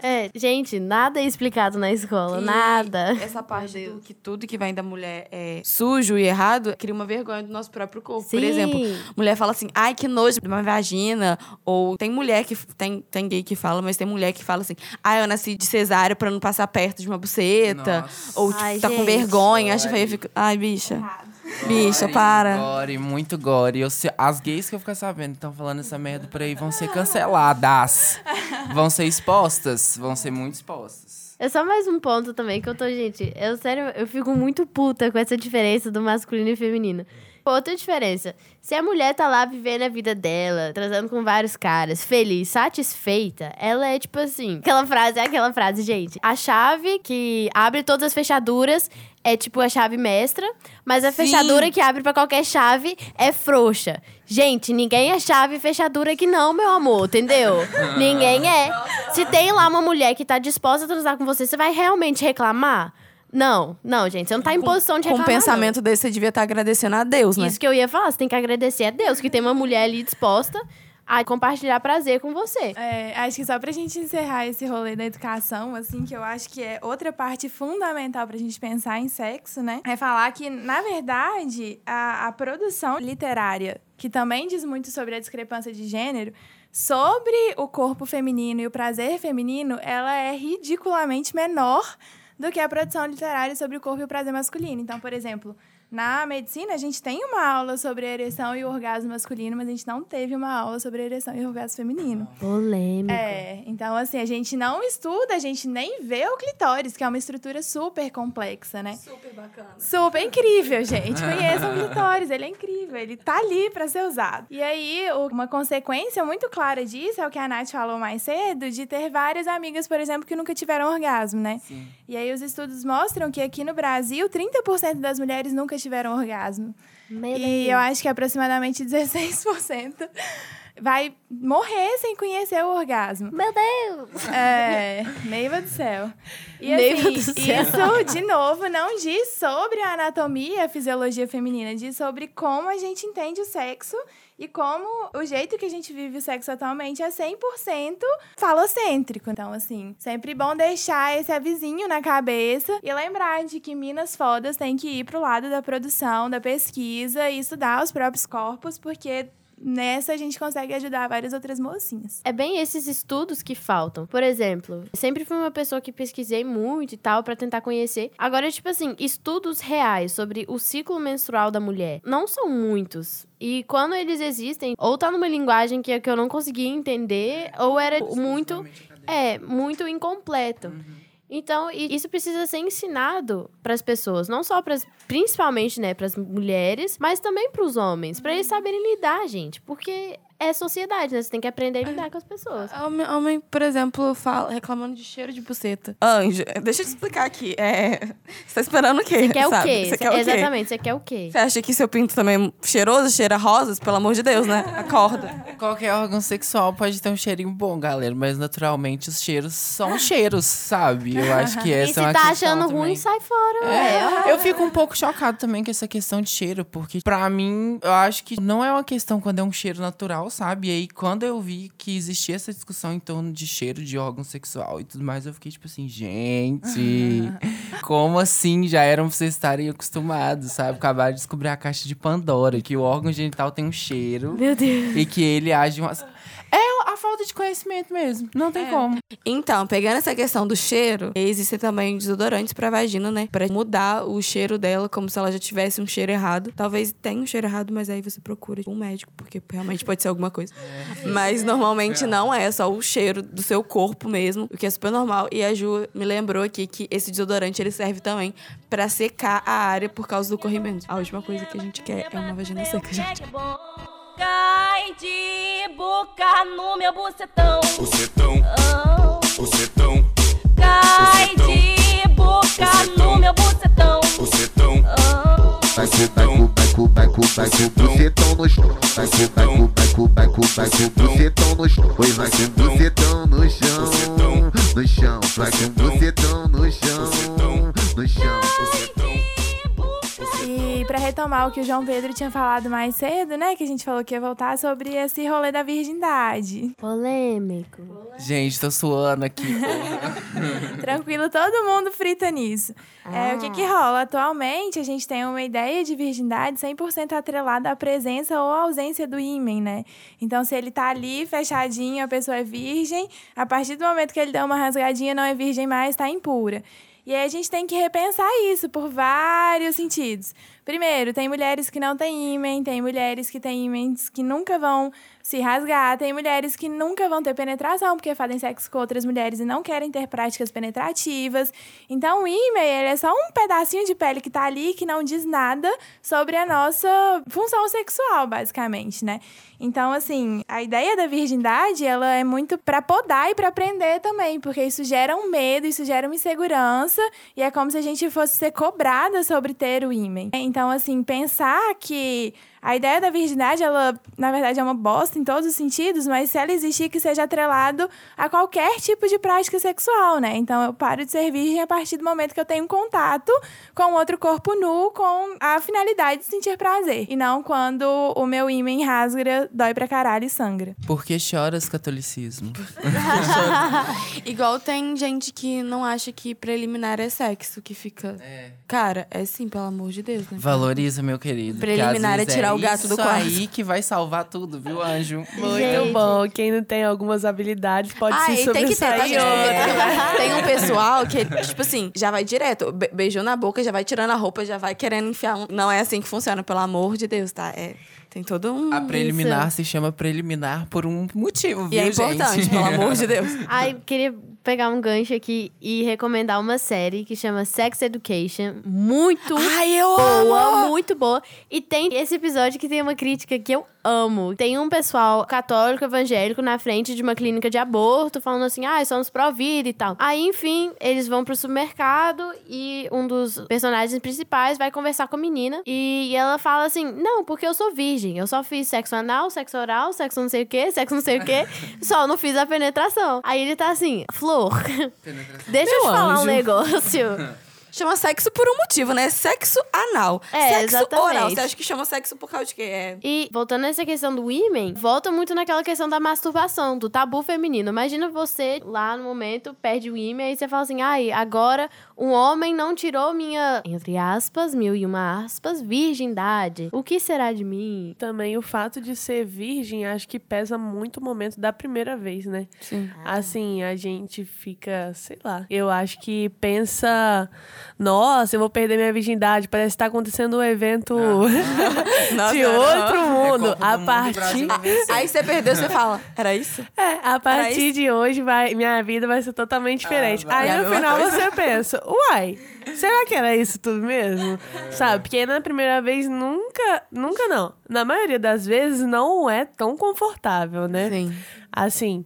É, gente, nada é explicado na escola, E nada. Essa parte do que tudo que vem da mulher é sujo e errado cria uma vergonha do nosso próprio corpo. Por Sim. exemplo, mulher fala assim, ai, que nojo de uma vagina. Ou tem mulher que. Tem, tem gay que fala, mas tem mulher que fala assim, ai, eu nasci de cesárea pra não passar perto de uma buceta. Nossa. Ou tipo, Ai, tá com gente. vergonha, acha feio, fica. Ai, bicha. Bicha, para. Gore, muito gore. Eu se- as gays que eu ficar sabendo estão falando essa merda por aí vão ser canceladas. vão ser expostas. Vão ser muito expostas. É só mais um ponto também que eu tô, gente. Eu sério, eu fico muito puta com essa diferença do masculino e feminino. Outra diferença. Se a mulher tá lá vivendo a vida dela, transando com vários caras, feliz, satisfeita, ela é tipo assim. Aquela frase é aquela frase, gente. A chave que abre todas as fechaduras é tipo a chave mestra, mas a Sim. fechadura que abre pra qualquer chave é frouxa. Gente, ninguém é chave e fechadura aqui não, meu amor, entendeu? ninguém é. Se tem lá uma mulher que tá disposta a transar com você, você vai realmente reclamar? Não, não, gente, você não tá em posição de Com um reclamar. não. pensamento desse, você devia estar agradecendo a Deus, né? Isso que eu ia falar, você tem que agradecer a Deus que tem uma mulher ali disposta a compartilhar prazer com você. É, acho que só pra gente encerrar esse rolê da educação, assim, que eu acho que é outra parte fundamental pra gente pensar em sexo, né? É falar que, na verdade, a, a produção literária, que também diz muito sobre a discrepância de gênero, sobre o corpo feminino e o prazer feminino, ela é ridiculamente menor do que a produção literária sobre o corpo e o prazer masculino. Então, por exemplo, na medicina, a gente tem uma aula sobre a ereção e o orgasmo masculino, mas a gente não teve uma aula sobre a ereção e o orgasmo feminino. Polêmico. É, então assim, a gente não estuda, a gente nem vê o clitóris, que é uma estrutura super complexa, né? Super bacana. Super incrível, gente. Conheçam o clitóris, ele é incrível, ele tá ali pra ser usado. E aí, uma consequência muito clara disso é o que a Nath falou mais cedo, de ter várias amigas, por exemplo, que nunca tiveram orgasmo, né? Sim. E aí os estudos mostram que aqui no Brasil, 30% das mulheres nunca tiveram orgasmo. Meu E Deus. eu acho que aproximadamente 16% vai morrer sem conhecer o orgasmo. Meu Deus! É, Neiva do céu. E Neiva assim, do céu. isso, de novo, não diz sobre a anatomia e a fisiologia feminina, diz sobre como a gente entende o sexo e como o jeito que a gente vive o sexo atualmente é 100% falocêntrico. Então, assim, sempre bom deixar esse avizinho na cabeça e lembrar de que Minas Fodas tem que ir pro lado da produção, da pesquisa e estudar os próprios corpos, porque nessa a gente consegue ajudar várias outras mocinhas. É bem esses estudos que faltam. Por exemplo, sempre fui uma pessoa que pesquisei muito e tal pra tentar conhecer. Agora, tipo assim, estudos reais sobre o ciclo menstrual da mulher não são muitos. E quando eles existem, ou tá numa linguagem que, que eu não conseguia entender, ou era muito. É, muito incompleto. Então, isso precisa ser ensinado para as pessoas, não só para principalmente, né, para as mulheres, mas também para os homens, para eles saberem lidar, gente, porque é sociedade, né? Você tem que aprender a lidar com as pessoas. Homem, homem, por exemplo, fala, reclamando de cheiro de buceta. Anjo, deixa eu te explicar aqui. É, você tá esperando o quê? Você quer o sabe? quê? Você quer o quê? Exatamente, você quer o quê? Você acha que seu pinto também é cheiroso, cheira rosas? Pelo amor de Deus, né? Acorda. Qualquer órgão sexual pode ter um cheirinho bom, galera, mas naturalmente os cheiros são cheiros, sabe? Eu acho que E essa se é uma tá questão achando também. ruim, sai fora. É, eu fico um pouco chocado também com essa questão de cheiro, porque pra mim, eu acho que não é uma questão quando é um cheiro natural, sabe? E aí, quando eu vi que existia essa discussão em torno de cheiro de órgão sexual e tudo mais, eu fiquei tipo assim, gente, como assim já eram pra vocês estarem acostumados, sabe? Acabaram de descobrir a caixa de Pandora, que o órgão genital tem um cheiro Meu Deus. e que ele age uma... É a falta de conhecimento mesmo, não tem como. Então, pegando essa questão do cheiro, existem também desodorantes pra vagina, né? Pra mudar o cheiro dela, como se ela já tivesse um cheiro errado. Talvez tenha um cheiro errado, mas aí você procura um médico, porque realmente pode ser alguma coisa. Mas normalmente não é, só o cheiro do seu corpo mesmo, o que é super normal. E a Ju me lembrou aqui que esse desodorante ele serve também pra secar a área por causa do corrimento. A última coisa que a gente quer é uma vagina seca, gente. Cai de boca no meu bucetão. Bucetão, bucetão, Cai Bucetão. de boca Bucetão. no meu bucetão. bucetão, Vai com, vai com, vai com, vai com, vai com bucetão no chão. Vai com, vai com, vai com, vai com, vai com bucetão no chão. Oi, vai com bucetão no chão. No chão, vai com bucetão no chão. No chão. bucetão, E pra retomar o que o João Pedro tinha falado mais cedo, né? Que a gente falou que ia voltar sobre esse rolê da virgindade. Polêmico. Gente, tô suando aqui. Tranquilo, todo mundo frita nisso. É, o que que rola? Atualmente, a gente tem uma ideia de virgindade 100% atrelada à presença ou ausência do ímen, né? Então, se ele tá ali, fechadinho, a pessoa é virgem. A partir do momento que ele dá uma rasgadinha, não é virgem mais, tá impura. E aí a gente tem que repensar isso por vários sentidos. Primeiro, tem mulheres que não têm ímen, tem mulheres que têm ímens que nunca vão se rasgar, tem mulheres que nunca vão ter penetração porque fazem sexo com outras mulheres e não querem ter práticas penetrativas. Então, o ímen, é só um pedacinho de pele que tá ali que não diz nada sobre a nossa função sexual, basicamente, né? Então, assim, a ideia da virgindade, ela é muito pra podar e pra aprender também, porque isso gera um medo, isso gera uma insegurança, e é como se a gente fosse ser cobrada sobre ter o ímen. Então, assim, pensar que a ideia da virgindade, ela, na verdade, é uma bosta em todos os sentidos, mas se ela existir, que seja atrelado a qualquer tipo de prática sexual, né? Então, eu paro de ser virgem a partir do momento que eu tenho contato com outro corpo nu com a finalidade de sentir prazer. E não quando o meu ímen rasga, dói pra caralho e sangra. Por que choras, catolicismo? Igual tem gente que não acha que preliminar é sexo, que fica. Cara, é sim, pelo amor de Deus, né? Valoriza, meu querido. Preliminar é vezes tirar o gato do isso quarto. aí que vai salvar tudo, viu, anjo? Muito Gente. bom. Quem não tem algumas habilidades pode Ah, se e tem que ter, tá, sobressair gente? Tem um pessoal que, tipo assim, já vai direto, be- beijou na boca, já vai tirando a roupa, já vai querendo enfiar. Um... Não é assim que funciona, pelo amor de Deus, tá? É, tem todo um. A preliminar se chama preliminar por um motivo, E viu, é importante, gente? pelo amor de Deus. Ai, queria pegar um gancho aqui e recomendar uma série que chama Sex Education. Muito Ai, eu boa, amo! muito boa. E tem esse episódio que tem uma crítica que eu amo. Tem um pessoal católico evangélico na frente de uma clínica de aborto, falando assim: ah, somos pró-vida e tal. Aí, enfim, eles vão pro supermercado e um dos personagens principais vai conversar com a menina. E ela fala assim: não, porque eu sou virgem. Eu só fiz sexo anal, sexo oral, sexo não sei o quê, sexo não sei o quê. só não fiz a penetração. Aí ele tá assim: Flor, deixa eu te Meu falar um anjo. negócio. Chama sexo por um motivo, né? Sexo anal. É, sexo exatamente. oral. Você acha que chama sexo por causa de quê? É. E voltando nessa questão do women, volta muito naquela questão da masturbação, do tabu feminino. Imagina você lá no momento, perde o women, aí você fala assim: ai, agora um homem não tirou minha, entre aspas, mil e uma aspas, virgindade. O que será de mim? Também o fato de ser virgem, acho que pesa muito o momento da primeira vez, né? Sim. Assim, a gente fica, sei lá. Eu acho que pensa nossa, eu vou perder minha virgindade, parece que tá acontecendo um evento Nossa, de não. outro É mundo. Do a Mundo, o partir vencer. Aí você perdeu, você fala, era isso? É, a partir de hoje vai, minha vida vai ser totalmente diferente. vai. É a Aí no final coisa. você pensa, uai, será que era isso tudo mesmo? Sabe? Porque na primeira vez nunca, nunca não. Na maioria das vezes não é tão confortável, né? Sim. Assim,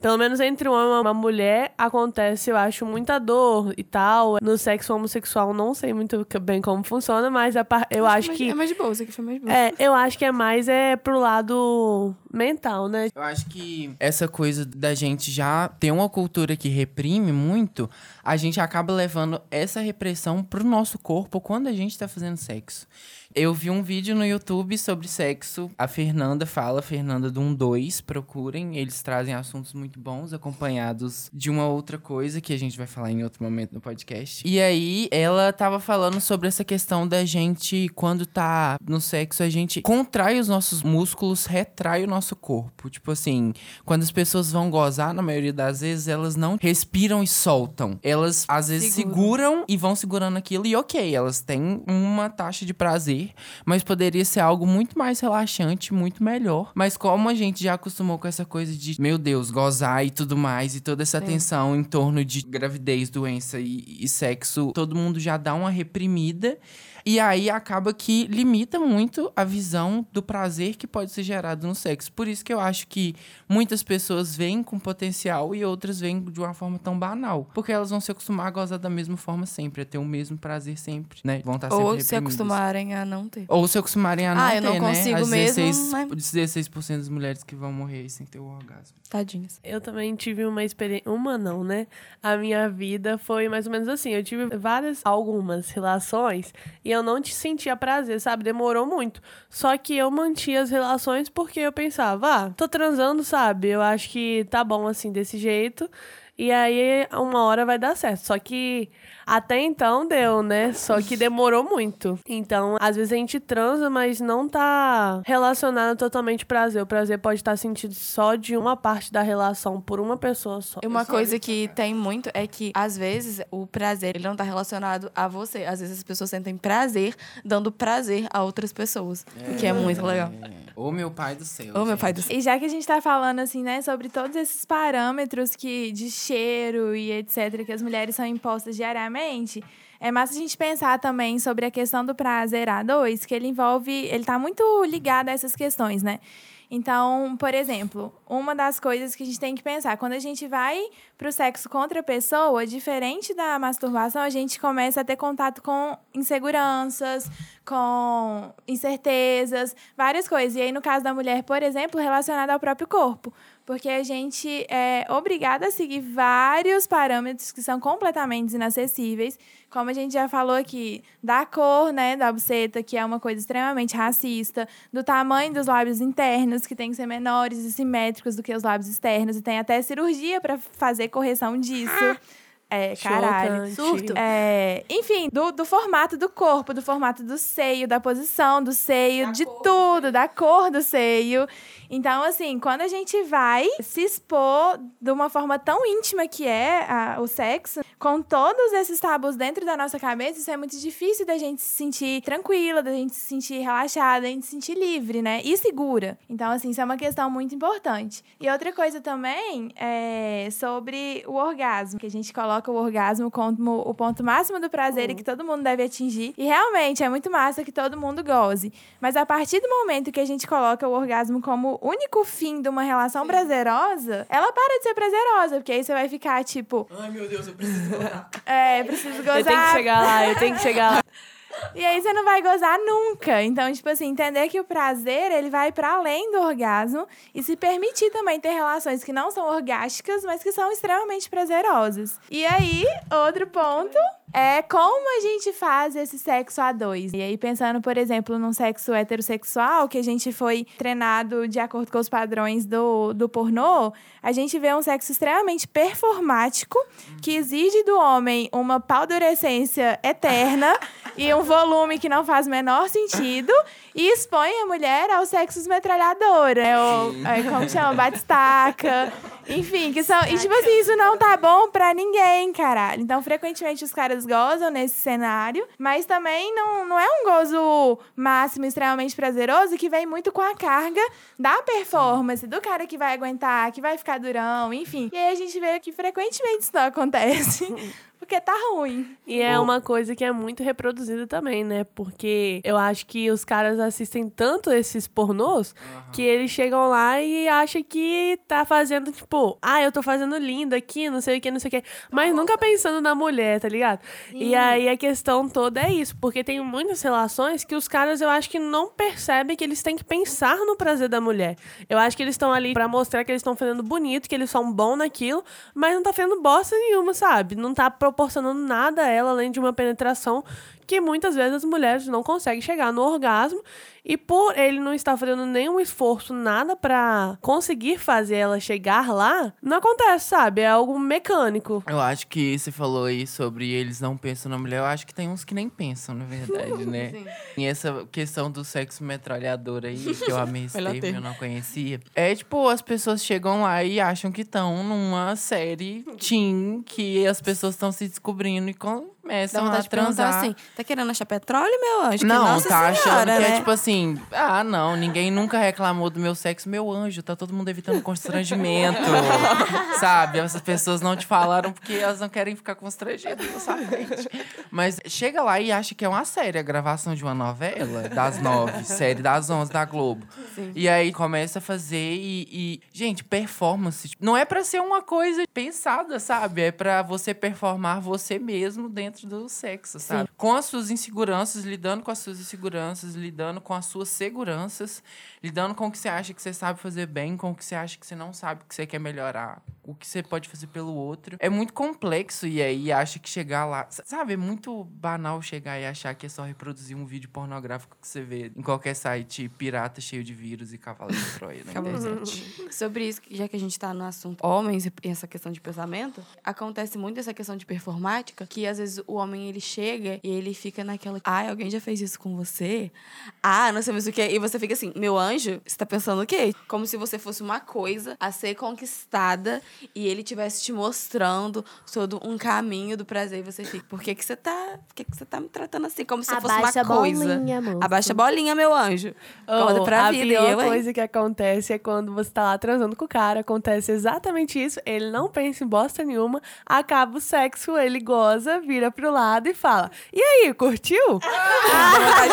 pelo menos entre um homem e uma mulher acontece, eu acho, muita dor e tal. No sexo homossexual não sei muito bem como funciona, mas a par- eu acho que É mais de boa, isso aqui foi mais de boa. é, eu acho que é mais é pro lado mental, né? Eu acho que essa coisa da gente já ter uma cultura que reprime muito, a gente acaba levando essa repressão pro nosso corpo quando a gente tá fazendo sexo. Eu vi um vídeo no YouTube sobre sexo. A Fernanda fala, Fernanda do 12, procurem. Eles trazem assuntos muito bons, acompanhados de uma outra coisa que a gente vai falar em outro momento no podcast. E aí, ela tava falando sobre essa questão da gente, quando tá no sexo, a gente contrai os nossos músculos, retrai o nosso corpo. Tipo assim, quando as pessoas vão gozar, na maioria das vezes, elas não respiram e soltam. Elas, às vezes, seguram e vão segurando aquilo e ok, elas têm uma taxa de prazer, mas poderia ser algo muito mais relaxante, muito melhor. Mas como a gente já acostumou com essa coisa de, meu Deus, gozar e tudo mais, e toda essa tensão em torno de gravidez, doença e, e sexo, todo mundo já dá uma reprimida. E aí acaba que limita muito a visão do prazer que pode ser gerado no sexo. Por isso que eu acho que muitas pessoas vêm com potencial e outras vêm de uma forma tão banal. Porque elas vão se acostumar a gozar da mesma forma sempre, a ter o mesmo prazer sempre, né? Vão estar sempre Ou se reprimidas. acostumarem a não ter. Ou se acostumarem a não Ah, ter, eu não né? consigo As mesmo, 16, mas- 16% das mulheres que vão morrer sem ter o orgasmo. Tadinhas. Eu também tive uma experiência. Uma não, né? A minha vida foi mais ou menos assim. Eu tive várias, algumas relações e eu não te sentia prazer, sabe? Demorou muito. Só que eu mantinha as relações porque eu pensava, ah, tô transando, sabe? Eu acho que tá bom assim, desse jeito. E aí, uma hora vai dar certo. Só que até então deu, né? Só que demorou muito. Então, às vezes a gente transa, mas não tá relacionado totalmente prazer. O prazer pode estar sentido só de uma parte da relação por uma pessoa só. E Uma coisa que tem muito é que, às vezes, o prazer ele não tá relacionado a você. Às vezes as pessoas sentem prazer dando prazer a outras pessoas. O que é muito legal. Ô, meu pai do céu. Ô, meu gente. pai do céu. E já que a gente tá falando, assim, né, sobre todos esses parâmetros que, de cheiro e etc., que as mulheres são impostas diariamente, é massa a gente pensar também sobre a questão do prazer A2, que ele envolve. Ele tá muito ligado a essas questões, né? Então, por exemplo, uma das coisas que a gente tem que pensar, quando a gente vai pro sexo com outra pessoa, diferente da masturbação, a gente começa a ter contato com inseguranças, com incertezas, várias coisas. E aí, no caso da mulher, por exemplo, relacionada ao próprio corpo. Porque a gente é obrigada a seguir vários parâmetros que são completamente inacessíveis. Como a gente já falou aqui, da cor, né, da buceta, que é uma coisa extremamente racista, do tamanho dos lábios internos, que tem que ser menores e simétricos do que os lábios externos, e tem até cirurgia para fazer correção disso. É, caralho. Chocante. Surto. É, enfim, do, do formato do corpo, do formato do seio, da posição do seio, de tudo, da cor do seio. Então, assim, quando a gente vai se expor de uma forma tão íntima que é a- o sexo, com todos esses tabus dentro da nossa cabeça, isso é muito difícil da gente se sentir tranquila, da gente se sentir relaxada, da gente se sentir livre, né? E segura. Então, assim, isso é uma questão muito importante. E outra coisa também é sobre o orgasmo, que a gente coloca o orgasmo como o ponto máximo do prazer e que todo mundo deve atingir. E realmente é muito massa que todo mundo goze. Mas a partir do momento que a gente coloca o orgasmo como único fim de uma relação prazerosa, ela para de ser prazerosa, porque aí você vai ficar tipo, Ai, meu Deus, eu preciso contar. é, preciso gozar. Eu tenho que chegar lá, eu tenho que chegar lá. E aí você não vai gozar nunca. Então, tipo assim, entender que o prazer, ele vai para além do orgasmo e se permitir também ter relações que não são orgásticas, mas que são extremamente prazerosas. E aí, outro ponto é como a gente faz esse sexo a dois. E aí, pensando, por exemplo, num sexo heterossexual, que a gente foi treinado de acordo com os padrões do, do pornô, a gente vê um sexo extremamente performático, que exige do homem uma paldurecência eterna e um volume que não faz o menor sentido e expõe a mulher aos sexos metralhadora. É o, é, como chama? Batistaca. Enfim, que são. E tipo assim, isso não tá bom pra ninguém, caralho. Então, frequentemente os caras gozam nesse cenário, mas também não, não é um gozo máximo, extremamente prazeroso, que vem muito com a carga da performance, do cara que vai aguentar, que vai ficar durão, enfim. E aí a gente vê que frequentemente isso não acontece. Porque tá ruim. E é uma coisa que é muito reproduzida também, né? Porque eu acho que os caras assistem tanto esses pornôs que eles chegam lá e acham que tá fazendo, tipo, ah, eu tô fazendo lindo aqui, não sei o que, não sei o que. Mas nunca pensando na mulher, tá ligado? E aí a questão toda é isso, porque tem muitas relações que os caras eu acho que não percebem que eles têm que pensar no prazer da mulher. Eu acho que eles estão ali pra mostrar que eles estão fazendo bonito, que eles são bons naquilo, mas não tá fazendo bosta nenhuma, sabe? Não tá proporcionando nada a ela além de uma penetração que muitas vezes as mulheres não conseguem chegar no orgasmo e por ele não estar fazendo nenhum esforço, nada pra conseguir fazer ela chegar lá, não acontece, sabe? É algo mecânico. Eu acho que você falou aí sobre eles não pensam na mulher. Eu acho que tem uns que nem pensam, na verdade, né? E essa questão do sexo metralhador aí, que eu amei esse termo, eu não conhecia. É tipo, as pessoas chegam lá e acham que estão numa série teen, que as pessoas estão se descobrindo e Dá começam a vontade de perguntar transar. assim, tá querendo achar petróleo, meu anjo? Que Não, nossa tá achando senhora, que né? é tipo assim, ah, não, ninguém nunca reclamou do meu sexo, meu anjo, tá todo mundo evitando constrangimento, sabe? Essas pessoas não te falaram porque elas não querem ficar constrangidas, sabe? Mas chega lá e acha que é uma série, a gravação de uma novela das nove, série das onze da Globo. E aí começa a fazer e, e- gente, performance não é pra ser uma coisa pensada, sabe? É pra você performar você mesmo dentro do sexo, sabe? Com as suas inseguranças, lidando com as suas inseguranças, lidando com as suas seguranças, lidando com o que você acha que você sabe fazer bem, com o que você acha que você não sabe que você quer melhorar, o que você pode fazer pelo outro. É muito complexo e aí acha que chegar lá, sabe? É muito banal chegar e achar que é só reproduzir um vídeo pornográfico que você vê em qualquer site pirata cheio de vírus e cavalo de Troia na internet. Sobre isso, já que a gente tá no assunto homens e essa questão de pensamento, acontece muito essa questão de performática, que às vezes o homem ele chega e ele fica naquela, ai, alguém já fez isso com você? Ah, não sei mais o que. E você fica assim, meu anjo, você tá pensando o quê? Como se você fosse uma coisa a ser conquistada e ele tivesse te mostrando todo um caminho do prazer e você fica, por que que você tá, por que que você tá me tratando assim? Como se eu fosse Abaixa a uma coisa. bolinha, moço. Abaixa a bolinha, meu anjo. Conta Oh, pra a vida. E pior eu, hein? coisa que acontece é quando você tá lá transando com o cara, acontece exatamente isso, ele não pensa em bosta nenhuma, acaba o sexo, ele goza, vira pro lado e fala: E aí, curtiu?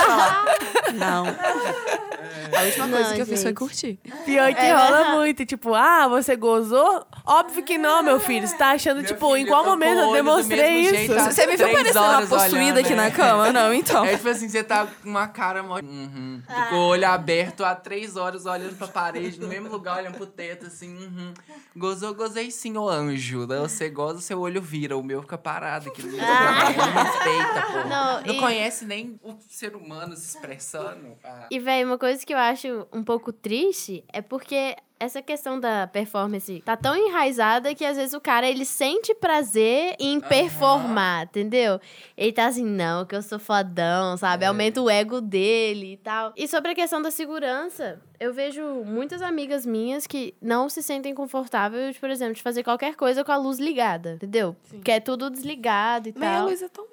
Falar. Não. A última coisa Não, que eu fiz foi gente. curtir. Pior que rola muito, tipo, ah, você gozou? Óbvio que não, meu filho. Você tá achando, Meu tipo, filho, em qual momento eu demonstrei isso? jeito? Você me viu parecendo uma possuída olhando, aqui na né? cama? Não, então. É tipo assim, você tá com uma cara mó. Uhum. Com o olho aberto há três horas olhando pra parede, no mesmo lugar, olhando pro teto, assim. Uhum. Gozou, gozei sim, ô anjo. Daí você goza, seu olho vira. O meu fica parado aqui no trabalho. Não respeita, pô. Não, Não, e- conhece nem o ser humano se expressando. Ah. E, velho, uma coisa que eu acho um pouco triste é porque essa questão da performance tá tão enraizada que às vezes o cara ele sente prazer em performar, entendeu? Ele tá assim, não, que eu sou fodão, sabe? É. Aumenta o ego dele e tal. E sobre a questão da segurança, eu vejo muitas amigas minhas que não se sentem confortáveis, por exemplo, de fazer qualquer coisa com a luz ligada, entendeu? Que é tudo desligado e Meia tal. luz é tão.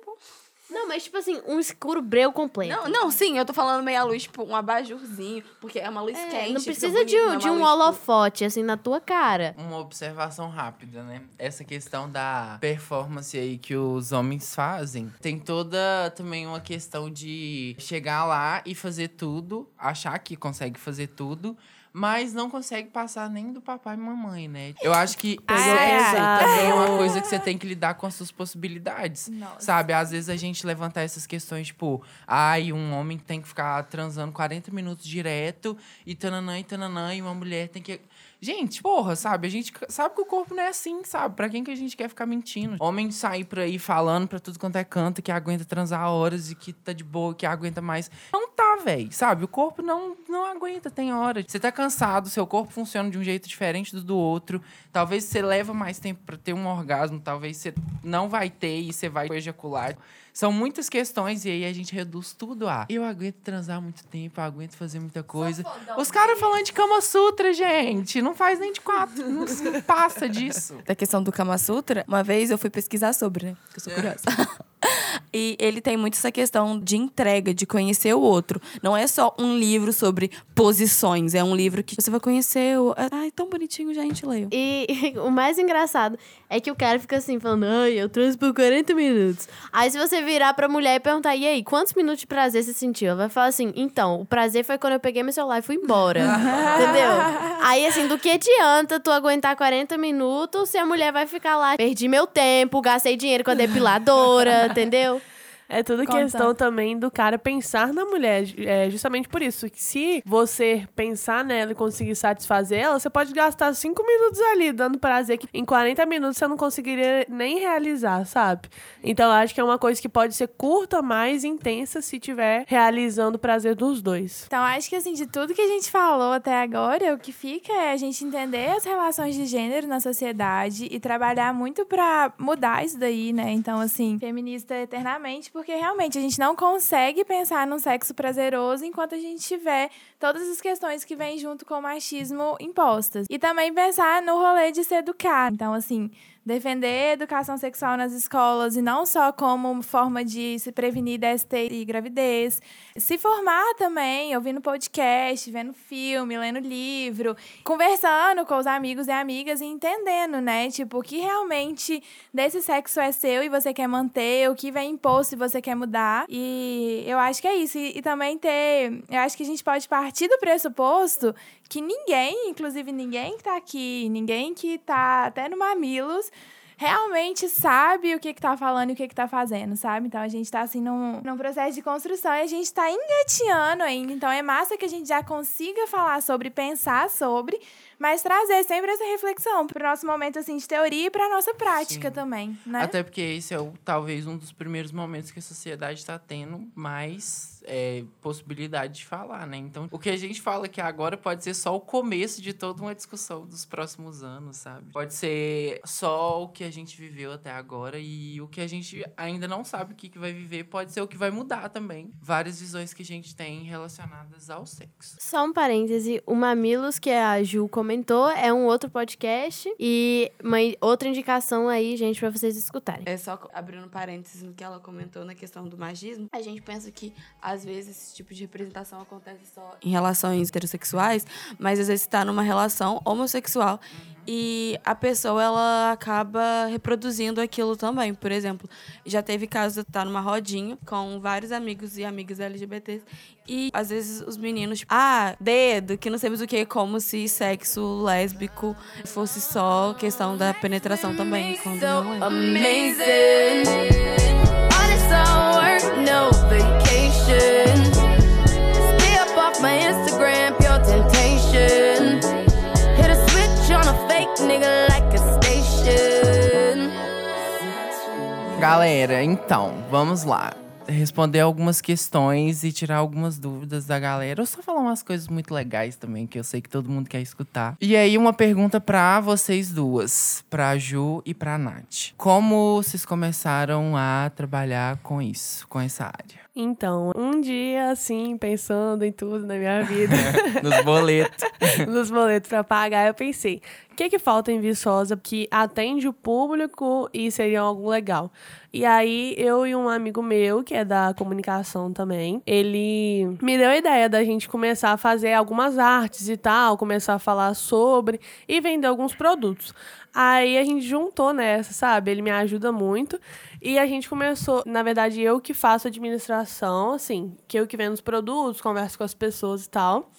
Não, mas tipo assim, um escuro breu completo. Não, não, sim, eu tô falando meia luz, tipo, um abajurzinho, porque é uma luz É, quente. não precisa bonito, de, não é de um tipo, holofote, assim, na tua cara. Uma observação rápida, né? Essa questão da performance aí que os homens fazem, tem toda também uma questão de chegar lá e fazer tudo, achar que consegue fazer tudo, mas não consegue passar nem do papai e mamãe, né? Eu acho que Pegou sexo pesado. também é uma coisa que você tem que lidar com as suas possibilidades. Nossa. Sabe? Às vezes a gente levantar essas questões, tipo, ai, um homem tem que ficar transando 40 minutos direto e tananã e tananã, e uma mulher tem que. Gente, porra, sabe? A gente sabe que o corpo não é assim, sabe? Pra quem que a gente quer ficar mentindo? Homem sair por aí falando pra tudo quanto é canto que aguenta transar horas e que tá de boa, que aguenta mais. Não tá, velho. Sabe? O corpo não, não aguenta, tem hora. Você tá cansado, seu corpo funciona de um jeito diferente do do outro. Talvez você leva mais tempo pra ter um orgasmo, talvez você não vai ter e você vai ejacular. São muitas questões e aí a gente reduz tudo a eu aguento transar muito tempo, eu aguento fazer muita coisa. Os caras falando de Kama Sutra, gente, não faz nem de quatro, não, não passa disso. da questão do Kama Sutra, uma vez eu fui pesquisar sobre, né? Porque eu sou curiosa. e ele tem muito essa questão de entrega, de conhecer o outro. Não é só um livro sobre posições, é um livro que você vai conhecer o. Ai, tão bonitinho, gente, leio. E o mais engraçado é que o cara fica assim, falando, ai, eu trouxe por 40 minutos. Aí se você virar pra mulher e perguntar, e aí, quantos minutos de prazer você sentiu? Ela vai falar assim, então, o prazer foi quando eu peguei meu celular e fui embora. Entendeu? Aí, assim, do que adianta tu aguentar 40 minutos se a mulher vai ficar lá, perdi meu tempo, gastei dinheiro com a depiladora, entendeu? É tudo Conta. questão também do cara pensar na mulher. É justamente por isso que se você pensar nela e conseguir satisfazer ela, você pode gastar cinco minutos ali dando prazer que em 40 minutos você não conseguiria nem realizar, sabe? Então eu acho que é uma coisa que pode ser curta, mais intensa se tiver realizando o prazer dos dois. Então, acho que assim, de tudo que a gente falou até agora, o que fica é a gente entender as relações de gênero na sociedade e trabalhar muito pra mudar isso daí, né? Então, assim, feminista eternamente, porque realmente a gente não consegue pensar num sexo prazeroso enquanto a gente tiver todas as questões que vêm junto com o machismo impostas. E também pensar no rolê de se educar. Então, assim, defender a educação sexual nas escolas e não só como forma de se prevenir DST e gravidez. Se formar também, ouvindo podcast, vendo filme, lendo livro, conversando com os amigos e amigas e entendendo, né? Tipo, o que realmente desse sexo é seu e você quer manter, o que vem imposto e você quer mudar. E eu acho que é isso. E, e também ter. Eu acho que a gente pode partir do pressuposto que ninguém, inclusive ninguém que tá aqui, ninguém que tá até no Mamilos, realmente sabe o que que tá falando e o que que tá fazendo, sabe? Então a gente tá assim num, num processo de construção e a gente tá engateando ainda. Então é massa que a gente já consiga falar sobre, pensar sobre, mas trazer sempre essa reflexão pro nosso momento assim de teoria e pra nossa prática Sim. também, né? Até porque esse é o, talvez um dos primeiros momentos que a sociedade está tendo mais é, possibilidade de falar, né? Então, o que a gente fala aqui agora pode ser só o começo de toda uma discussão dos próximos anos, sabe? Pode ser só o que a gente viveu até agora e o que a gente ainda não sabe o que, que vai viver pode ser o que vai mudar também. Várias visões que a gente tem relacionadas ao sexo. Só um parêntese, o Mamilos, que a Ju comentou, é um outro podcast e uma outra indicação aí, gente, pra vocês escutarem. É só abrindo parênteses no que ela comentou na questão do machismo. A gente pensa que, às vezes, esse tipo de representação acontece só em relações heterossexuais, mas às vezes está numa relação homossexual e a pessoa ela acaba reproduzindo aquilo também. Por exemplo, já teve caso de estar numa rodinha com vários amigos e amigas LGBTs e às vezes os meninos, tipo, ah, dedo, que não sabemos o que, como se sexo lésbico fosse só questão da penetração também. Quando não é. amazing. Honest all work, no vacation. Stay up off my Instagram, pure temptation. Hit a switch on a fake nigga like a station. Galera, então, vamos lá. Responder algumas questões e tirar algumas dúvidas da galera. Ou só falar umas coisas muito legais também, que eu sei que todo mundo quer escutar. E aí, uma pergunta pra vocês duas, pra Ju e pra Nath. Como vocês começaram a trabalhar com isso, com essa área? Então, um dia, assim, pensando em tudo na minha vida, Nos boletos. nos boletos pra pagar, eu pensei, o que que falta em Viçosa que atende o público e seria algo legal? E aí, eu e um amigo meu, que é da comunicação também, ele me deu a ideia da gente começar a fazer algumas artes e tal, começar a falar sobre e vender alguns produtos. Aí a gente juntou nessa, sabe? Ele me ajuda muito. E a gente começou, na verdade, eu que faço administração, assim, que eu que vendo os produtos, converso com as pessoas e tal.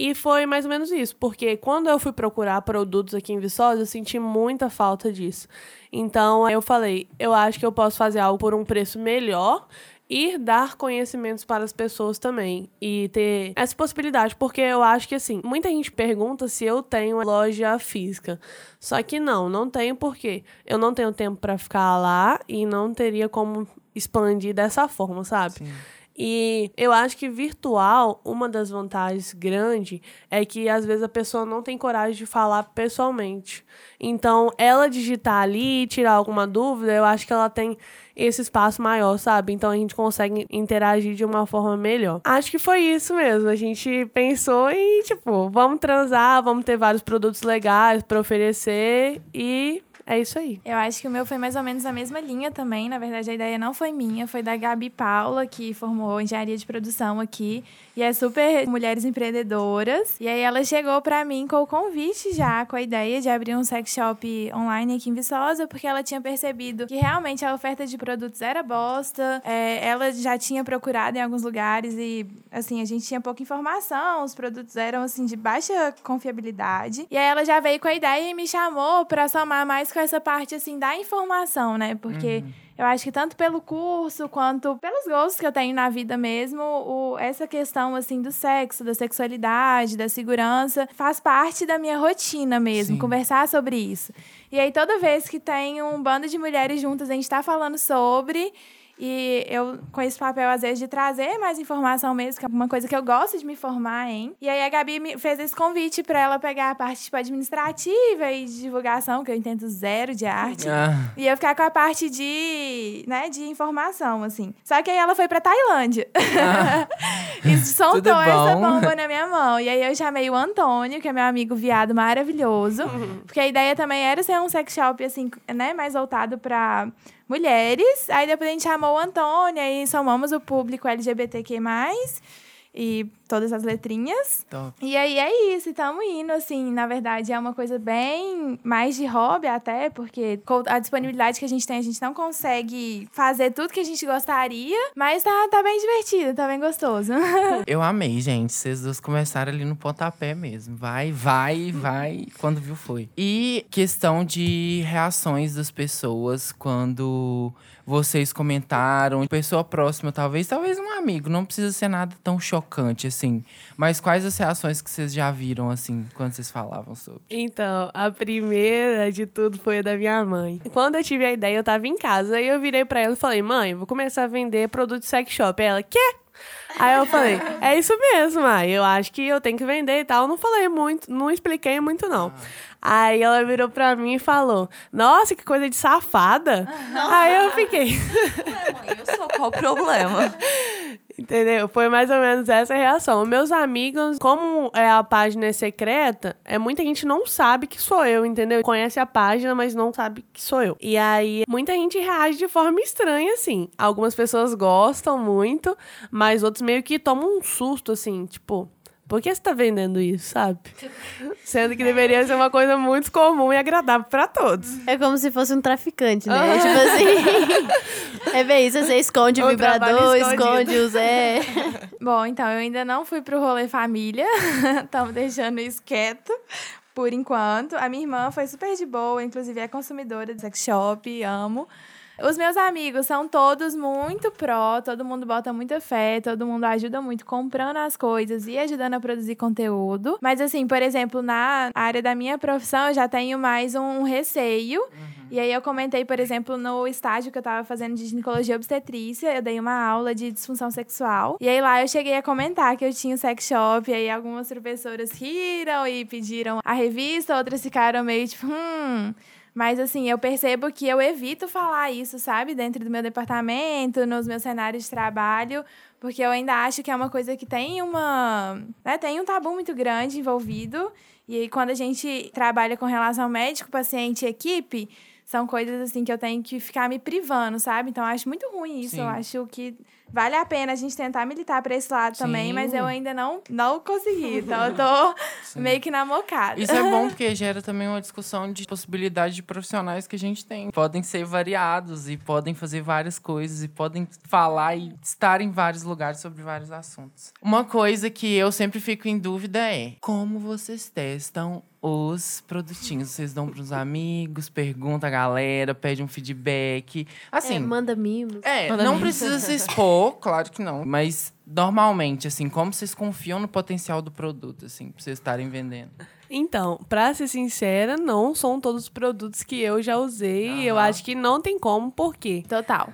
E foi mais ou menos isso, porque quando eu fui procurar produtos aqui em Viçosa, eu senti muita falta disso. Então eu falei, eu acho que eu posso fazer algo por um preço melhor e dar conhecimentos para as pessoas também e ter essa possibilidade, porque eu acho que assim, muita gente pergunta se eu tenho loja física. Só que não, não tenho porque eu não tenho tempo para ficar lá e não teria como expandir dessa forma, sabe? Sim. E eu acho que virtual, uma das vantagens grandes é que às vezes a pessoa não tem coragem de falar pessoalmente. Então, ela digitar ali, tirar alguma dúvida, eu acho que ela tem esse espaço maior, sabe? Então a gente consegue interagir de uma forma melhor. Acho que foi isso mesmo. A gente pensou em, tipo, vamos transar, vamos ter vários produtos legais para oferecer e é isso aí. Eu acho que o meu foi mais ou menos a mesma linha também. Na verdade, a ideia não foi minha, foi da Gabi Paula, que formou engenharia de produção aqui. E é super mulheres empreendedoras. E aí ela chegou pra mim com o convite já, com a ideia de abrir um sex shop online aqui em Viçosa, porque ela tinha percebido que realmente a oferta de produtos era bosta. É, ela já tinha procurado em alguns lugares e, assim, a gente tinha pouca informação, os produtos eram, assim, de baixa confiabilidade. E aí ela já veio com a ideia e me chamou pra somar mais com essa parte, assim, da informação, né? Porque. Eu acho que tanto pelo curso quanto pelos gostos que eu tenho na vida mesmo, o, essa questão assim do sexo, da sexualidade, da segurança, faz parte da minha rotina mesmo, Sim. conversar sobre isso. E aí toda vez que tem um bando de mulheres juntas, a gente tá falando sobre e eu, com esse papel, às vezes, de trazer mais informação mesmo, que é uma coisa que eu gosto de me formar em. E aí a Gabi me fez esse convite para ela pegar a parte tipo, administrativa e de divulgação, que eu entendo zero de arte. Ah, E eu ficar com a parte de, né, de informação, assim. Só que aí ela foi pra Tailândia. e Tudo soltou essa bomba na minha mão. E aí eu chamei o Antônio, que é meu amigo viado maravilhoso. Porque a ideia também era ser um sex shop, assim, né, mais voltado pra mulheres. Aí depois a gente chamou o Antônio, aí somamos o público LGBTQ+, e todas as letrinhas. top. E aí é isso, estamos indo, assim, na verdade é uma coisa bem mais de hobby até, porque com a disponibilidade que a gente tem, a gente não consegue fazer tudo que a gente gostaria, mas tá, tá bem divertido, tá bem gostoso. Eu amei, gente. Vocês dois começaram ali no pontapé mesmo. Vai, vai, vai. Quando viu, foi. E questão de reações das pessoas quando vocês comentaram. Pessoa próxima, talvez, talvez um amigo. Não precisa ser nada tão chocante, assim. Mas quais as reações que vocês já viram, assim, quando vocês falavam sobre? Então, a primeira de tudo foi a da minha mãe. Quando eu tive a ideia, eu tava em casa, aí eu virei pra ela e falei: "Mãe, vou começar a vender produto sex shop". Ela: "Quê?" Aí eu falei: "É isso mesmo, mãe. Eu acho que eu tenho que vender e tal". Eu não falei muito, não expliquei muito não. Aí ela virou pra mim e falou: "Nossa, que coisa de safada". Aí eu fiquei Mãe, eu sou, qual o problema? Entendeu? Foi mais ou menos essa a reação. Meus amigos, como é, a página é secreta, é muita gente não sabe que sou eu, entendeu? Conhece a página, mas não sabe que sou eu. E aí, muita gente reage de forma estranha, assim. Algumas pessoas gostam muito, mas outros meio que tomam um susto, assim, tipo. Por que você tá vendendo isso, sabe? Sendo que deveria ser uma coisa muito comum e agradável pra todos. É como se fosse um traficante, né? Tipo assim. é bem isso, você esconde o O vibrador, esconde o Zé. Bom, então eu ainda não fui pro rolê família, estamos deixando isso quieto. Por enquanto. A minha irmã foi super de boa, inclusive é consumidora de sex shop, amo. Os meus amigos são todos muito pró, todo mundo bota muita fé, todo mundo ajuda muito comprando as coisas e ajudando a produzir conteúdo. Mas, assim, por exemplo, na área da minha profissão, eu já tenho mais um receio. E aí eu comentei, por exemplo, no estágio que eu tava fazendo de ginecologia obstetrícia, eu dei uma aula de disfunção sexual. E aí lá eu cheguei a comentar que eu tinha um sex shop, e aí algumas professoras riram e pediram a revista, outras ficaram meio tipo, hum. Mas assim, eu percebo que eu evito falar isso, sabe? Dentro do meu departamento, nos meus cenários de trabalho, porque eu ainda acho que é uma coisa que tem uma. Né, tem um tabu muito grande envolvido. E aí, quando a gente trabalha com relação médico, paciente e equipe, são coisas assim que eu tenho que ficar me privando, sabe? Então, eu acho muito ruim isso. Sim. Eu acho que vale a pena a gente tentar militar para esse lado também, Sim. mas eu ainda não, não consegui. Então, eu tô Sim. meio que na mocada. Isso é bom porque gera também uma discussão de possibilidade de profissionais que a gente tem. Podem ser variados e podem fazer várias coisas e podem falar e estar em vários lugares sobre vários assuntos. Uma coisa que eu sempre fico em dúvida é como vocês testam os produtinhos. Vocês dão pros amigos, pergunta a galera, pede um feedback. Assim, É, manda mimos. é, não precisa se expor, claro que não. Mas normalmente, assim, como vocês confiam no potencial do produto, assim, pra vocês estarem vendendo? Então, pra ser sincera, não são todos os produtos que eu já usei. Eu acho que não tem como, por quê? Total.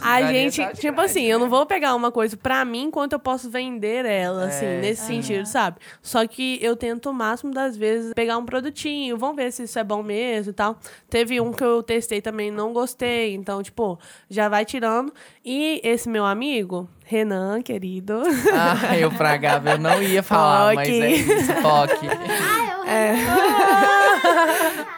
A gente, tipo grande, assim, eu não vou pegar uma coisa pra mim enquanto eu posso vender ela, assim, É. nesse sentido, sabe? Só que eu tento o máximo das vezes pegar um produtinho, vamos ver se isso é bom mesmo e tal. Teve um que eu testei também, não gostei, então, tipo, já vai tirando. E esse meu amigo, Renan, querido, Ah, eu pra Gabi eu não ia falar, mas Toque. é isso, toque.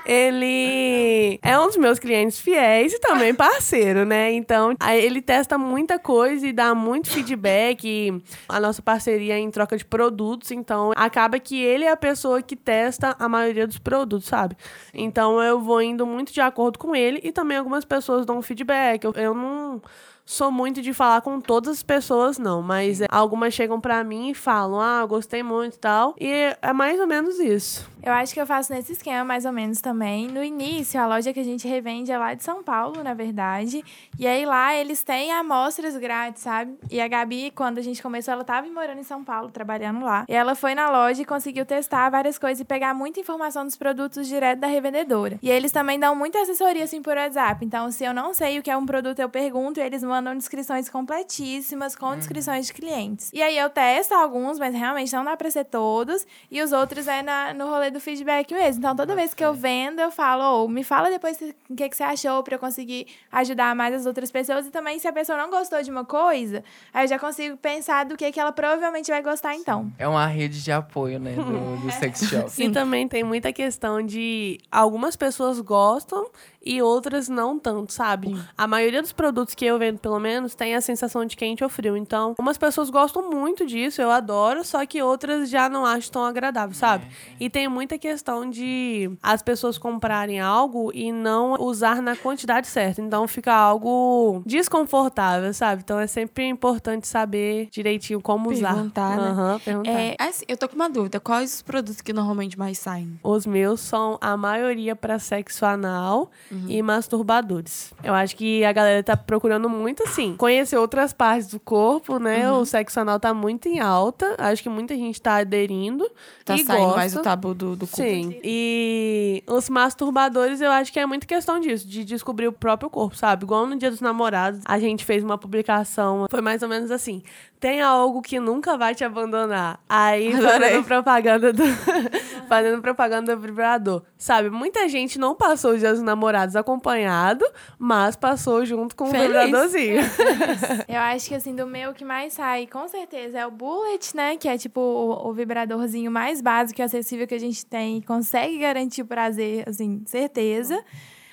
ele é um dos meus clientes fiéis e também parceiro, né? Então, ele testa muita coisa e dá muito feedback. e a nossa parceria é em troca de produtos, então acaba que ele é a pessoa que testa a maioria dos produtos, sabe? Então eu vou indo muito de acordo com ele e também algumas pessoas dão feedback. Eu, eu não sou muito de falar com todas as pessoas, não, mas algumas chegam pra mim e falam: "Ah, gostei muito" e tal. E é mais ou menos isso. Eu acho que eu faço nesse esquema mais ou menos também. No início, a loja que a gente revende é lá de São Paulo, na verdade. E aí lá eles têm amostras grátis, sabe? E a Gabi, quando a gente começou, ela tava morando em São Paulo, trabalhando lá. E ela foi na loja e conseguiu testar várias coisas e pegar muita informação dos produtos direto da revendedora. E eles também dão muita assessoria assim por WhatsApp. Então, se eu não sei o que é um produto, eu pergunto e eles mandam descrições completíssimas com descrições de clientes. E aí eu testo alguns, mas realmente não dá pra ser todos. E os outros é na- no rolê do feedback mesmo. Então, toda vez que eu vendo, eu falo, ô, me fala depois o que, que você achou pra eu conseguir ajudar mais as outras pessoas. E também, se a pessoa não gostou de uma coisa, aí eu já consigo pensar do que, que ela provavelmente vai gostar então. É uma rede de apoio, né, do, do sex shop. E também tem muita questão de algumas pessoas gostam e outras não tanto, sabe? A maioria dos produtos que eu vendo, pelo menos, tem a sensação de quente ou frio. Então, umas pessoas gostam muito disso, eu adoro, só que outras já não acham tão agradável, sabe? E tem muita questão de as pessoas comprarem algo e não usar na quantidade certa. Então, fica algo desconfortável, sabe? Então, é sempre importante saber direitinho como usar. Perguntar, né? Aham, perguntar. É, assim, eu tô com uma dúvida. Quais os produtos que normalmente mais saem? Os meus são a maioria para sexo anal e masturbadores. Eu acho que a galera tá procurando muito, assim, conhecer outras partes do corpo, né? O sexo anal tá muito em alta. Acho que muita gente tá aderindo. Tá e saindo gosta. mais o tabu do, do corpo. Sim. E os masturbadores, eu acho que é muito questão disso, de descobrir o próprio corpo, sabe? Igual no Dia dos Namorados, a gente fez uma publicação, foi mais ou menos assim: tem algo que nunca vai te abandonar. Aí Adorei. fazendo propaganda do. fazendo propaganda do vibrador. Sabe? Muita gente não passou os Dias dos Namorados acompanhado, mas passou junto com o vibradorzinho. Eu acho que, assim, do meu o que mais sai, com certeza, é o Bullet, né? Que é, tipo, o, o vibradorzinho mais básico e acessível que a gente tem. e Consegue garantir o prazer, assim, certeza.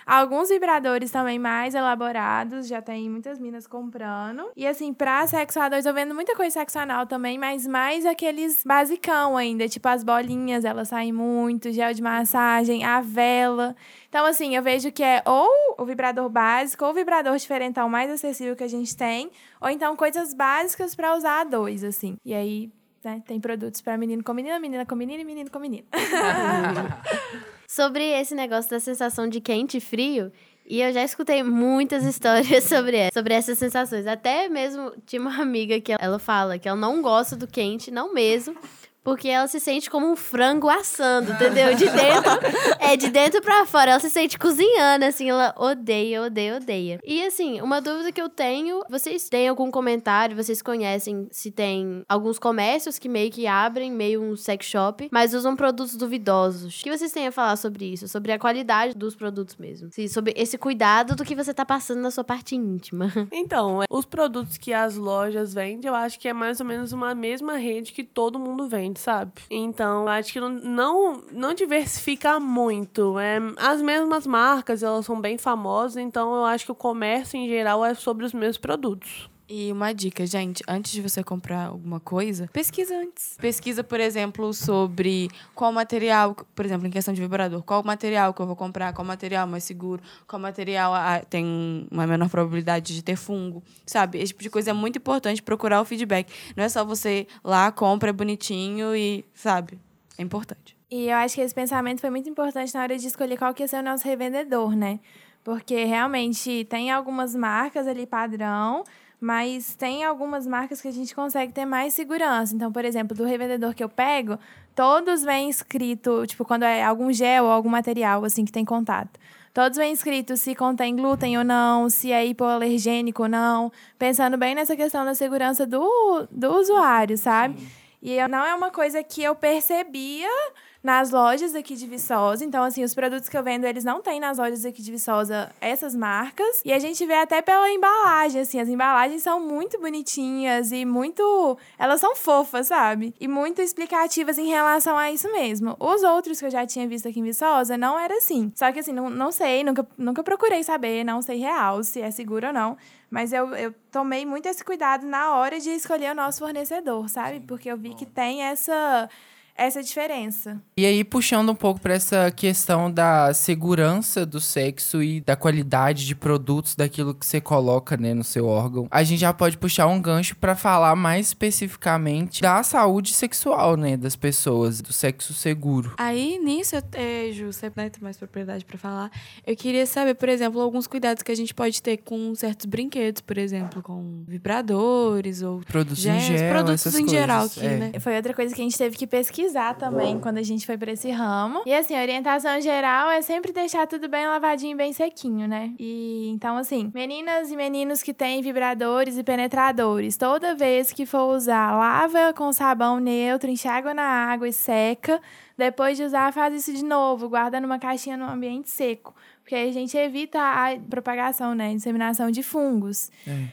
Alguns vibradores também mais elaborados, já tem muitas minas comprando. E assim, pra sexo A2, eu vendo muita coisa sexo anal também, mas mais aqueles basicão ainda, tipo as bolinhas, elas saem muito, gel de massagem, a vela. Então, assim, eu vejo que é ou o vibrador básico, ou o vibrador diferentão mais acessível que a gente tem, ou então coisas básicas pra usar a dois, assim. E aí, né, tem produtos pra menino com menina, menina com menino e menino com menino. Sobre esse negócio da sensação de quente e frio, e eu já escutei muitas histórias sobre, essa- sobre essas sensações. Até mesmo tinha uma amiga que ela fala que ela não gosta do quente, não mesmo. Porque ela se sente como um frango assando, entendeu? De dentro, é de dentro pra fora. Ela se sente cozinhando, assim, ela odeia, odeia, odeia. E assim, uma dúvida que eu tenho, vocês têm algum comentário, vocês conhecem se tem alguns comércios que meio que abrem, meio um sex shop, mas usam produtos duvidosos. O que vocês têm a falar sobre isso? Sobre a qualidade dos produtos mesmo? Sim, sobre esse cuidado do que você tá passando na sua parte íntima. Então, é, os produtos que as lojas vendem, eu acho que é mais ou menos uma mesma rede que todo mundo vende, sabe? Então, acho que não, não, não diversifica muito. É, as mesmas marcas, elas são bem famosas, então eu acho que o comércio em geral é sobre os mesmos produtos. E uma dica, gente, antes de você comprar alguma coisa, pesquisa antes. Pesquisa, por exemplo, sobre qual material, por exemplo, em questão de vibrador, qual material que eu vou comprar, qual material mais seguro, qual material ah, tem uma menor probabilidade de ter fungo, sabe? Esse tipo de coisa é muito importante procurar o feedback. Não é só você lá, compra é bonitinho e, sabe? É importante. E eu acho que esse pensamento foi muito importante na hora de escolher qual que ia ser o nosso revendedor, né? Porque realmente tem algumas marcas ali padrão, Mas tem algumas marcas que a gente consegue ter mais segurança. Então, por exemplo, do revendedor que eu pego, todos vêm escrito, tipo, quando é algum gel ou algum material, assim, que tem contato. Todos vêm escrito se contém glúten ou não, se é hipoalergênico ou não. Pensando bem nessa questão da segurança do, do usuário, sabe? E eu- não é uma coisa que eu percebia nas lojas aqui de Viçosa. Então, assim, os produtos que eu vendo, eles não têm nas lojas aqui de Viçosa essas marcas. E a gente vê até pela embalagem, assim, as embalagens são muito bonitinhas e muito. Elas são fofas, sabe? E muito explicativas em relação a isso mesmo. Os outros que eu já tinha visto aqui em Viçosa não era assim. Só que, assim, não, não sei, nunca, nunca procurei saber, não sei real se é seguro ou não. Mas eu, eu tomei muito esse cuidado na hora de escolher o nosso fornecedor, sabe? Porque eu vi que tem essa, essa diferença. E aí, puxando um pouco para essa questão da segurança do sexo e da qualidade de produtos daquilo que você coloca, né, no seu órgão, a gente já pode puxar um gancho para falar mais especificamente da saúde sexual, né, das pessoas, do sexo seguro. Aí, nisso, eu- é, Ju, você né, tem mais propriedade pra falar. Eu queria saber, por exemplo, alguns cuidados que a gente pode ter com certos brinquedos, por exemplo, com vibradores ou Produtos em gel, produtos essas em geral coisas, aqui, é. né? Foi outra coisa que a gente teve que pesquisar também quando a gente foi pra esse ramo. E assim, a orientação geral é sempre deixar tudo bem lavadinho bem sequinho, né? E então, assim, meninas e meninos que têm vibradores e penetradores, toda vez que for usar, lava com sabão neutro, enxágua na água e seca. Depois de usar, faz isso de novo, guarda numa caixinha no ambiente seco. Porque aí a gente evita a propagação, né? Disseminação de fungos.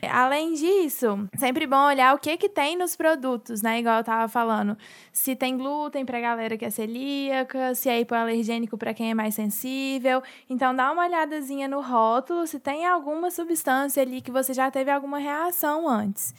Além disso, sempre bom olhar o que que tem nos produtos, né? Igual eu tava falando. Se tem glúten pra galera que é celíaca, se é hipoalergênico pra quem é mais sensível. Então dá uma olhadazinha no rótulo se tem alguma substância ali que você já teve alguma reação antes.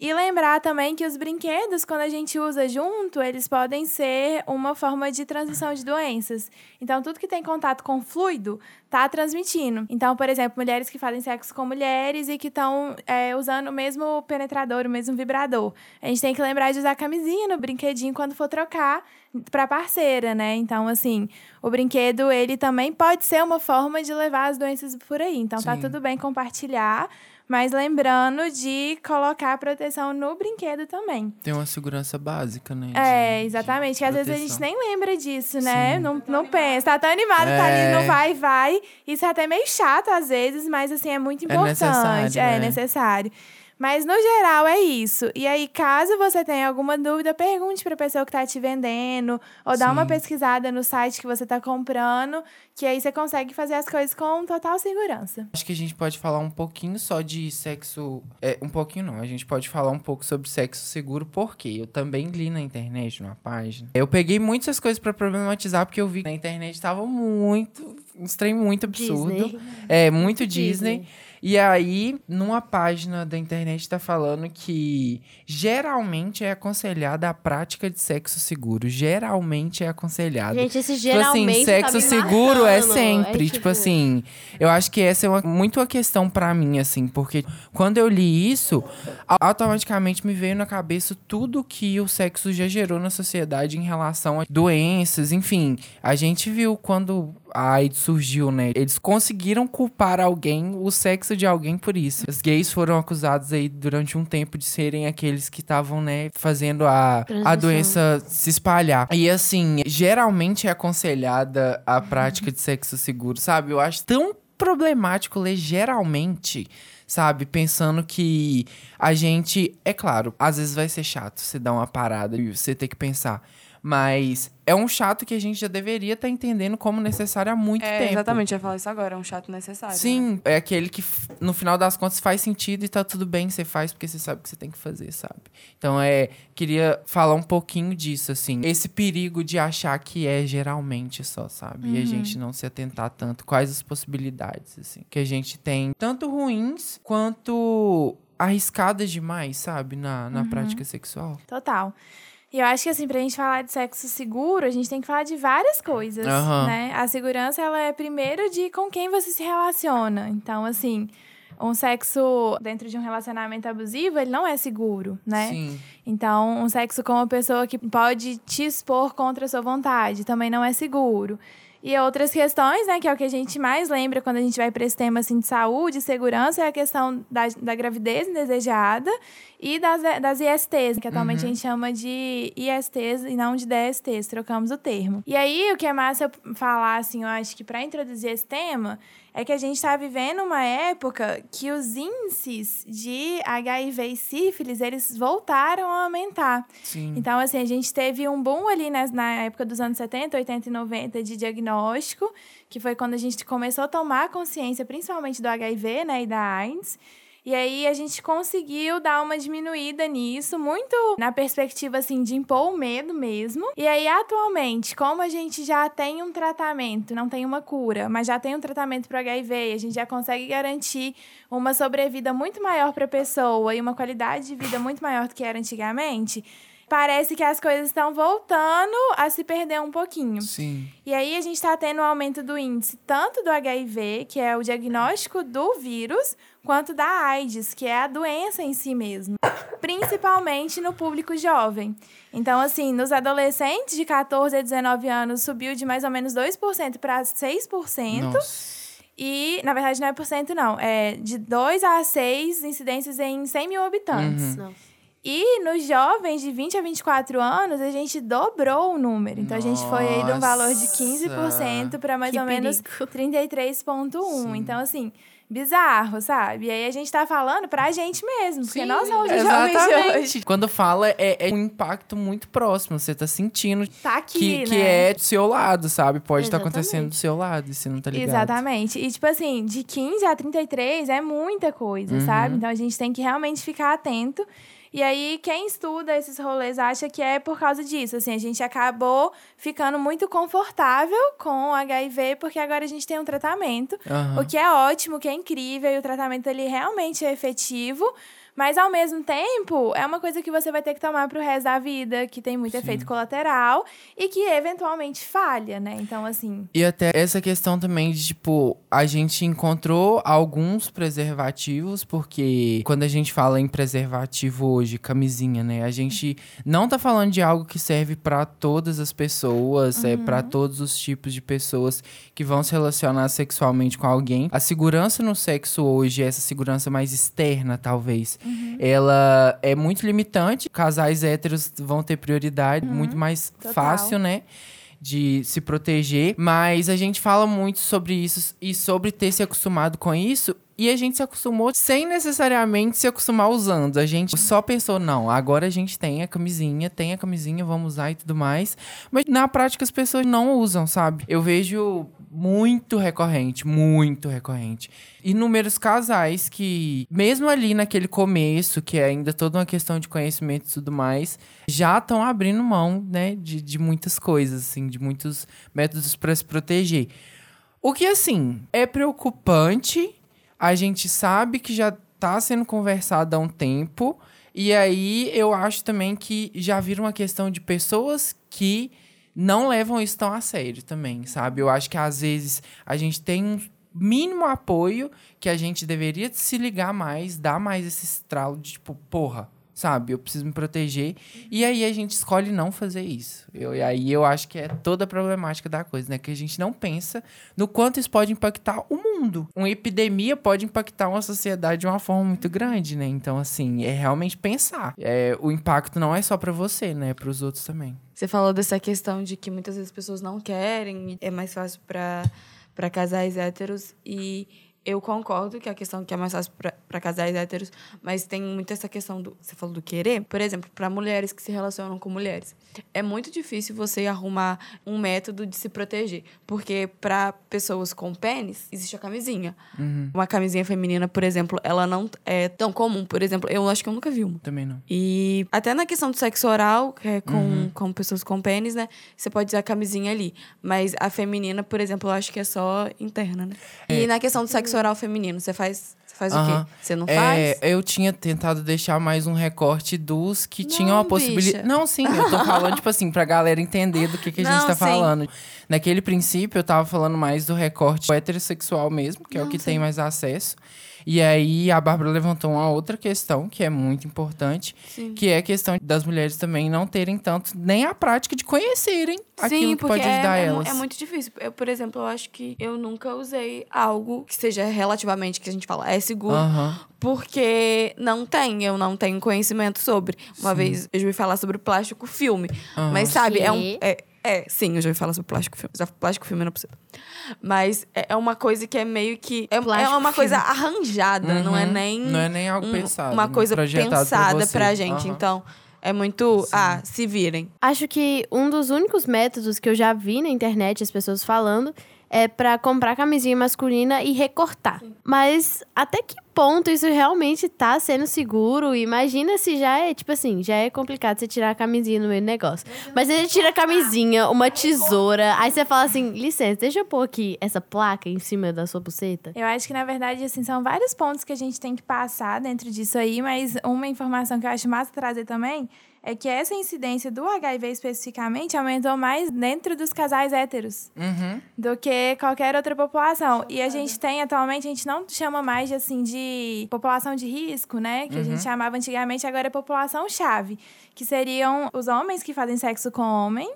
E lembrar também que os brinquedos, quando a gente usa junto, eles podem ser uma forma de transmissão de doenças. Então, tudo que tem contato com fluido tá transmitindo. Então, por exemplo, mulheres que fazem sexo com mulheres e que estão usando o mesmo penetrador, o mesmo vibrador. A gente tem que lembrar de usar camisinha no brinquedinho quando for trocar para parceira, né? Então, assim, o brinquedo, ele também pode ser uma forma de levar as doenças por aí. Então, tá Sim. tudo bem compartilhar, mas lembrando de colocar proteção no brinquedo também. Tem uma segurança básica, né? de- É, exatamente. Que às vezes a gente nem lembra disso, né? Não, não pensa. Tá tão animado, tá ali É. no vai, vai. Isso é até meio chato às vezes, mas assim, é muito É importante. necessário, É né? necessário. Mas no geral é isso. E aí, caso você tenha alguma dúvida, pergunte pra pessoa que tá te vendendo, ou dá uma Sim. pesquisada no site que você tá comprando, que aí você consegue fazer as coisas com total segurança. Acho que a gente pode falar um pouquinho só de sexo. É, um pouquinho não. A gente pode falar um pouco sobre sexo seguro, porque eu também li na internet, numa página. Eu peguei muitas coisas pra problematizar, porque eu vi que na internet tava muito. Um trem muito absurdo. Disney. É, muito Disney. Disney. E aí, numa página da internet tá falando que geralmente é aconselhada a prática de sexo seguro. Geralmente é aconselhado. Gente, esse Tipo assim, geralmente sexo tá seguro é marcando. sempre. É tipo, assim, eu acho que essa é uma, muito a questão pra mim, assim, porque quando eu li isso, au- automaticamente me veio na cabeça tudo que o sexo já gerou na sociedade em relação a doenças, enfim. A gente viu quando a AIDS surgiu, né? Eles conseguiram culpar alguém, o sexo de alguém por isso. Os gays foram acusados aí durante um tempo de serem aqueles que estavam, né, fazendo a, a doença se espalhar. E assim, geralmente é aconselhada a prática de sexo seguro, sabe? Eu acho tão problemático ler geralmente, sabe? Pensando que a gente, é claro, às vezes vai ser chato você dar uma parada e você ter que pensar. Mas é um chato que a gente já deveria estar entendendo como necessário há muito É, tempo. exatamente, eu ia falar isso agora, é um chato necessário. né? Sim, é aquele que no final das contas faz sentido e tá tudo bem, você faz porque você sabe o que você tem que fazer, sabe? Então é, queria falar um pouquinho disso assim, esse perigo de achar que é geralmente só, sabe? E a gente não se atentar tanto quais as possibilidades assim, que a gente tem, tanto ruins quanto arriscadas demais, sabe, na, na prática sexual. Total. E eu acho que, assim, pra gente falar de sexo seguro, a gente tem que falar de várias coisas, Aham. né? A segurança, ela é primeiro de com quem você se relaciona. Então, assim, um sexo dentro de um relacionamento abusivo, ele não é seguro, né? Sim. Então, um sexo com uma pessoa que pode te expor contra a sua vontade também não é seguro. E outras questões, né, que é o que a gente mais lembra quando a gente vai para esse tema assim, de saúde, segurança, é a questão da, da gravidez indesejada e das, das ISTs, que atualmente a gente chama de ISTs e não de DSTs, trocamos o termo. E aí, o que é massa eu falar, assim, eu acho que para introduzir esse tema, é que a gente está vivendo uma época que os índices de HIV e sífilis, eles voltaram a aumentar. Sim. Então, assim, a gente teve um boom ali nas- na época dos anos 70, 80 e 90 de diagnóstico, que foi quando a gente começou a tomar consciência, principalmente do HIV, né, e da AIDS. E aí a gente conseguiu dar uma diminuída nisso, muito na perspectiva assim de impor o medo mesmo. E aí atualmente, como a gente já tem um tratamento, não tem uma cura, mas já tem um tratamento para HIV, e a gente já consegue garantir uma sobrevida muito maior para a pessoa e uma qualidade de vida muito maior do que era antigamente. Parece que as coisas estão voltando a se perder um pouquinho. Sim. E aí a gente está tendo um aumento do índice tanto do HIV, que é o diagnóstico do vírus, quanto da AIDS, que é a doença em si mesmo, principalmente no público jovem. Então, assim, nos adolescentes de 14 a 19 anos subiu de mais ou menos 2% para 6%. Nossa. E, na verdade, não é por cento, não. É de 2 a 6 incidências em 100 mil habitantes. Uhum. Nossa. E nos jovens de 20 a 24 anos, a gente dobrou o número. Então, a gente foi aí de um valor de 15% para mais Que ou menos perigo. 33,1%. Então, assim, bizarro, sabe? E aí a gente tá falando pra gente mesmo, porque nós somos os jovens de hoje. Exatamente. Quando fala, é, é um impacto muito próximo. Você tá sentindo Tá aqui, que, né? que é do seu lado, sabe? Pode estar Exatamente. acontecendo do seu lado e você não tá ligado. Exatamente. E, tipo assim, de 15 a 33 é muita coisa, Uhum. sabe? Então a gente tem que realmente ficar atento. E aí, quem estuda esses rolês acha que é por causa disso. Assim, a gente acabou ficando muito confortável com o HIV, porque agora a gente tem um tratamento. Aham. O que é ótimo, que é incrível, e o tratamento ele realmente é efetivo. Mas ao mesmo tempo, é uma coisa que você vai ter que tomar pro resto da vida, que tem muito efeito colateral e que eventualmente falha, né? Então, assim. E até essa questão também de, tipo, a gente encontrou alguns preservativos, porque quando a gente fala em preservativo hoje, camisinha, né? A gente não tá falando de algo que serve pra todas as pessoas, é para todos os tipos de pessoas que vão se relacionar sexualmente com alguém. A segurança no sexo hoje, essa segurança mais externa, talvez, ela é muito limitante. Casais héteros vão ter prioridade, muito mais Total. fácil, né? de se proteger, mas a gente fala muito sobre isso e sobre ter se acostumado com isso. E a gente se acostumou sem necessariamente se acostumar usando. A gente só pensou, não, agora a gente tem a camisinha, tem a camisinha, vamos usar e tudo mais. Mas na prática as pessoas não usam, sabe? Eu vejo muito recorrente, muito recorrente. Inúmeros casais que, mesmo ali naquele começo, que é ainda toda uma questão de conhecimento e tudo mais, já estão abrindo mão, né, de, de muitas coisas, assim, de muitos métodos para se proteger. O que, assim, é preocupante. A gente sabe que já tá sendo conversado há um tempo. E aí eu acho também que já vira uma questão de pessoas que não levam isso tão a sério também, sabe? Eu acho que às vezes a gente tem um mínimo apoio que a gente deveria se ligar mais, dar mais esse estralo de tipo, porra, sabe? Eu preciso me proteger. E aí a gente escolhe não fazer isso. Eu, e aí eu acho que é toda a problemática da coisa, né? Que a gente não pensa no quanto isso pode impactar o mundo. Uma epidemia pode impactar uma sociedade de uma forma muito grande, né? Então, assim, é realmente pensar. É, o impacto não é só pra você, né? É pros outros também. Você falou dessa questão de que muitas vezes as pessoas não querem, é mais fácil para para casais héteros e eu concordo que a questão que é mais fácil para casais héteros, mas tem muito essa questão do você falou do querer, por exemplo, para mulheres que se relacionam com mulheres. É muito difícil você arrumar um método de se proteger, porque para pessoas com pênis existe a camisinha. Uma camisinha feminina, por exemplo, ela não é tão comum, por exemplo, eu acho que eu nunca vi uma. Também não. E até na questão do sexo oral, que é com, com pessoas com pênis, né? Você pode usar a camisinha ali. Mas a feminina, por exemplo, eu acho que é só interna, né? E na questão do sexo oral feminino, você faz, você faz o Aham. quê? Você não É, faz? eu tinha tentado deixar mais um recorte dos que Não, tinham a possibilidade. Não, sim, eu tô falando, tipo assim, pra galera entender do que, que a gente Não, tá sim. falando. Naquele princípio, eu tava falando mais do recorte heterossexual mesmo, que é o Não, que sim. tem mais acesso. E aí a Bárbara levantou uma outra questão que é muito importante, Sim. que é a questão das mulheres também não terem tanto nem a prática de conhecerem aquilo Sim, que porque pode ajudar é, é mu- elas. é muito difícil. Eu, por exemplo, eu acho que eu nunca usei algo que seja relativamente, que a gente fala, é seguro. Porque não tem, eu não tenho conhecimento sobre. Uma vez eu já ouvi falar sobre plástico filme. Mas sabe, é um. É, é, sim, eu já ouvi falar sobre plástico filme. Já- Plástico filme não precisa. Mas é é uma coisa que é meio que. É, é uma coisa filme. arranjada, não é Uhum. nem. Não é nem algo um- pensado. Uma coisa projetado pra pensada você. pra gente. Aham. Então, é muito. Ah, se virem. Acho que um dos únicos métodos que eu já vi na internet as pessoas falando é pra comprar camisinha masculina e recortar. Mas até que ponto isso realmente tá sendo seguro? Imagina se já é, tipo assim, já é complicado você tirar a camisinha no meio do negócio. Mas você tira a camisinha, uma tesoura, aí você fala assim, licença, deixa eu pôr aqui essa placa em cima da sua buceta. Eu acho que, na verdade, assim, são vários pontos que a gente tem que passar dentro disso aí, mas uma informação que eu acho massa trazer também é que essa incidência do HIV especificamente aumentou mais dentro dos casais héteros Uhum. do que qualquer outra população. E a gente tem atualmente, a gente não chama mais de assim de população de risco, né? Que a gente chamava antigamente, agora é população chave, que seriam os homens que fazem sexo com homem,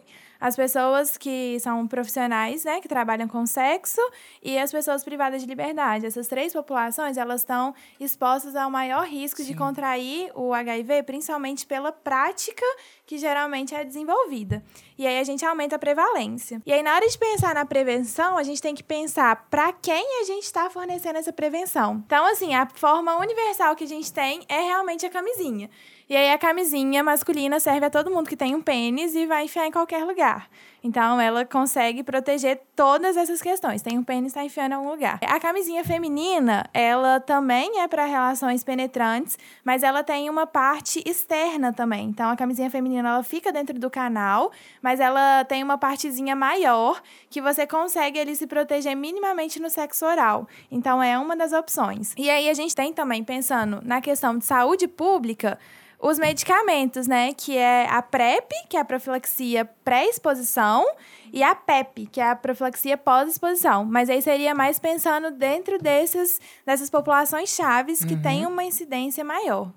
as pessoas que são profissionais, né, que trabalham com sexo e as pessoas privadas de liberdade. Essas três populações, elas estão expostas ao maior risco de contrair o HIV, principalmente pela prática que geralmente é desenvolvida. E aí a gente aumenta a prevalência. E aí na hora de pensar na prevenção, a gente tem que pensar para quem a gente está fornecendo essa prevenção. Então, assim, a forma universal que a gente tem é realmente a camisinha. E aí a camisinha masculina serve a todo mundo que tem um pênis e vai enfiar em qualquer lugar. Então ela consegue proteger todas essas questões. Tem um pênis, está enfiando em algum lugar. A camisinha feminina, ela também é para relações penetrantes, mas ela tem uma parte externa também. Então a camisinha feminina ela fica dentro do canal, mas ela tem uma partezinha maior que você consegue ali se proteger minimamente no sexo oral. Então é uma das opções. E aí a gente tem também pensando na questão de saúde pública, os medicamentos, né? Que é a PrEP, que é a profilaxia pré-exposição, e a PEP, que é a profilaxia pós-exposição. Mas aí seria mais pensando dentro desses, dessas populações chaves que têm uma incidência maior.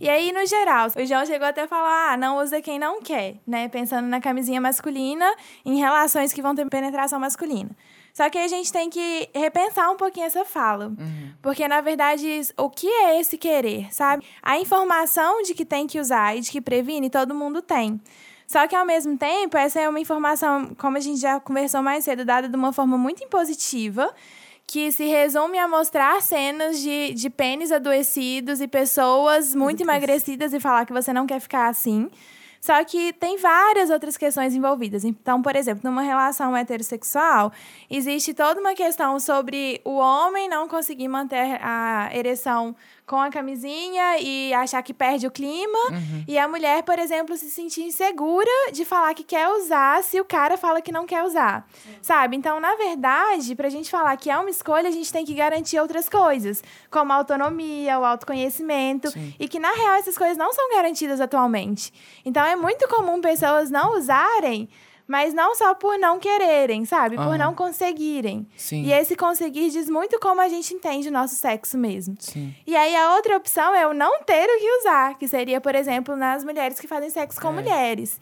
E aí, no geral, o João chegou até a falar: ah, não usa quem não quer, né? Pensando na camisinha masculina em relações que vão ter penetração masculina. Só que a gente tem que repensar um pouquinho essa fala. Porque, na verdade, o que é esse querer, sabe? A informação de que tem que usar e de que previne, todo mundo tem. Só que, ao mesmo tempo, essa é uma informação, como a gente já conversou mais cedo, dada de uma forma muito impositiva, que se resume a mostrar cenas de, de pênis adoecidos e pessoas muito emagrecidas e falar que você não quer ficar assim. Só que tem várias outras questões envolvidas. Então, por exemplo, numa relação heterossexual, existe toda uma questão sobre o homem não conseguir manter a ereção com a camisinha e achar que perde o clima. E a mulher, por exemplo, se sentir insegura de falar que quer usar se o cara fala que não quer usar. Sabe? Então, na verdade, pra gente falar que é uma escolha, a gente tem que garantir outras coisas, como a autonomia, o autoconhecimento, e que na real essas coisas não são garantidas atualmente. Então, é muito comum pessoas não usarem mas não só por não quererem, sabe? Por Aham. não conseguirem. Sim. E esse conseguir diz muito como a gente entende o nosso sexo mesmo. Sim. E aí a outra opção é o não ter o que usar, que seria, por exemplo, nas mulheres que fazem sexo com É. mulheres.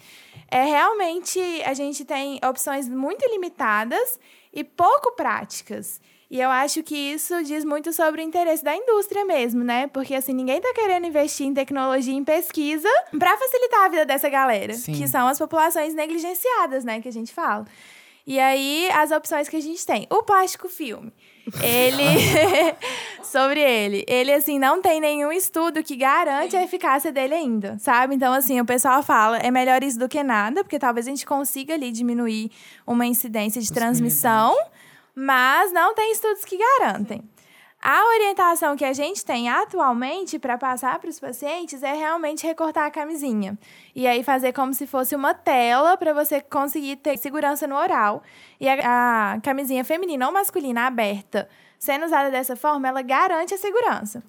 É realmente a gente tem opções muito limitadas e pouco práticas. E eu acho que isso diz muito sobre o interesse da indústria mesmo, né? Porque assim, ninguém tá querendo investir em tecnologia, em pesquisa para facilitar a vida dessa galera, Sim. que são as populações negligenciadas, né, que a gente fala. E aí, as opções que a gente tem. O plástico filme. Ele. sobre ele. Ele, assim, não tem nenhum estudo que garante a eficácia dele ainda, sabe? Então, assim, o pessoal fala, é melhor isso do que nada, porque talvez a gente consiga ali diminuir uma incidência de transmissão, mas não tem estudos que garantem. A orientação que a gente tem atualmente para passar para os pacientes é realmente recortar a camisinha. E aí fazer como se fosse uma tela para você conseguir ter segurança no oral. E a, a camisinha feminina ou masculina aberta, sendo usada dessa forma, ela garante a segurança.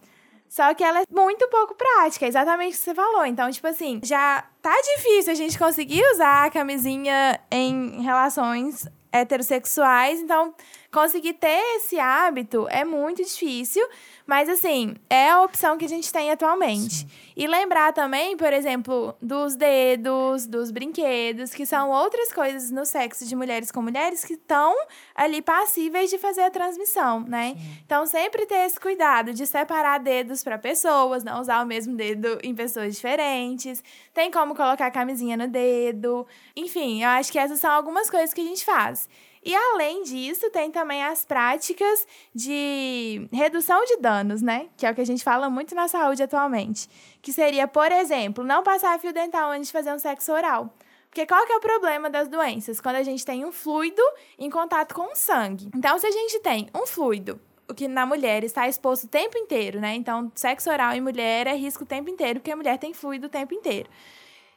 Só que ela é muito pouco prática, é exatamente o que você falou. Então, tipo assim, já tá difícil a gente conseguir usar a camisinha em relações heterossexuais. Então, conseguir ter esse hábito é muito difícil, mas assim, é a opção que a gente tem atualmente. E lembrar também, por exemplo, dos dedos, dos brinquedos, que são outras coisas no sexo de mulheres com mulheres que estão ali passíveis de fazer a transmissão, né? Então, sempre ter esse cuidado de separar dedos para pessoas, não usar o mesmo dedo em pessoas diferentes. Tem como colocar a camisinha no dedo. Enfim, eu acho que essas são algumas coisas que a gente faz. E além disso, tem também as práticas de redução de danos, né? Que é o que a gente fala muito na saúde atualmente. Que seria, por exemplo, não passar fio dental antes de fazer um sexo oral. Porque qual que é o problema das doenças? Quando a gente tem um fluido em contato com o sangue. Então, se a gente tem um fluido, o que na mulher está exposto o tempo inteiro, né? Então, sexo oral em mulher é risco o tempo inteiro, porque a mulher tem fluido o tempo inteiro.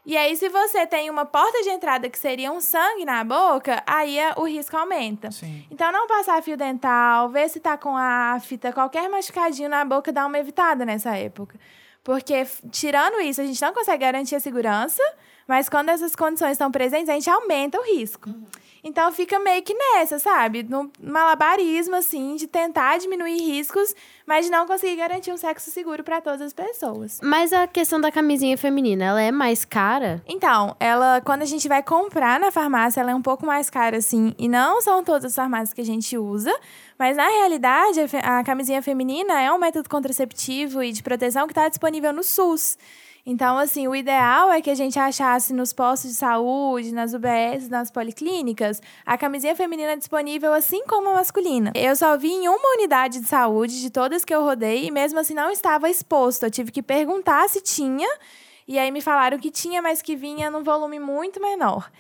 E aí, se você tem uma porta de entrada que seria um sangue na boca, aí é- o risco aumenta. Sim. Então, não passar fio dental, ver se tá com afta, qualquer machucadinho na boca, dá uma evitada nessa época. Porque, tirando isso, a gente não consegue garantir a segurança, mas quando essas condições estão presentes, a gente aumenta o risco. Então, fica meio que nessa, sabe? No malabarismo, assim, de tentar diminuir riscos, mas de não conseguir garantir um sexo seguro para todas as pessoas. Mas a questão da camisinha feminina, ela é mais cara? Então, ela, quando a gente vai comprar na farmácia, ela é um pouco mais cara, assim. E não são todas as farmácias que a gente usa. Mas, na realidade, a, a camisinha feminina é um método contraceptivo e de proteção que está disponível no SUS. Então, assim, o ideal é que a gente achasse nos postos de saúde, nas UBS, nas policlínicas, a camisinha feminina disponível, assim como a masculina. Eu só vi em uma unidade de saúde, de todas que eu rodei, e mesmo assim não estava exposto. Eu tive que perguntar se tinha, e aí me falaram que tinha, mas que vinha num volume muito menor.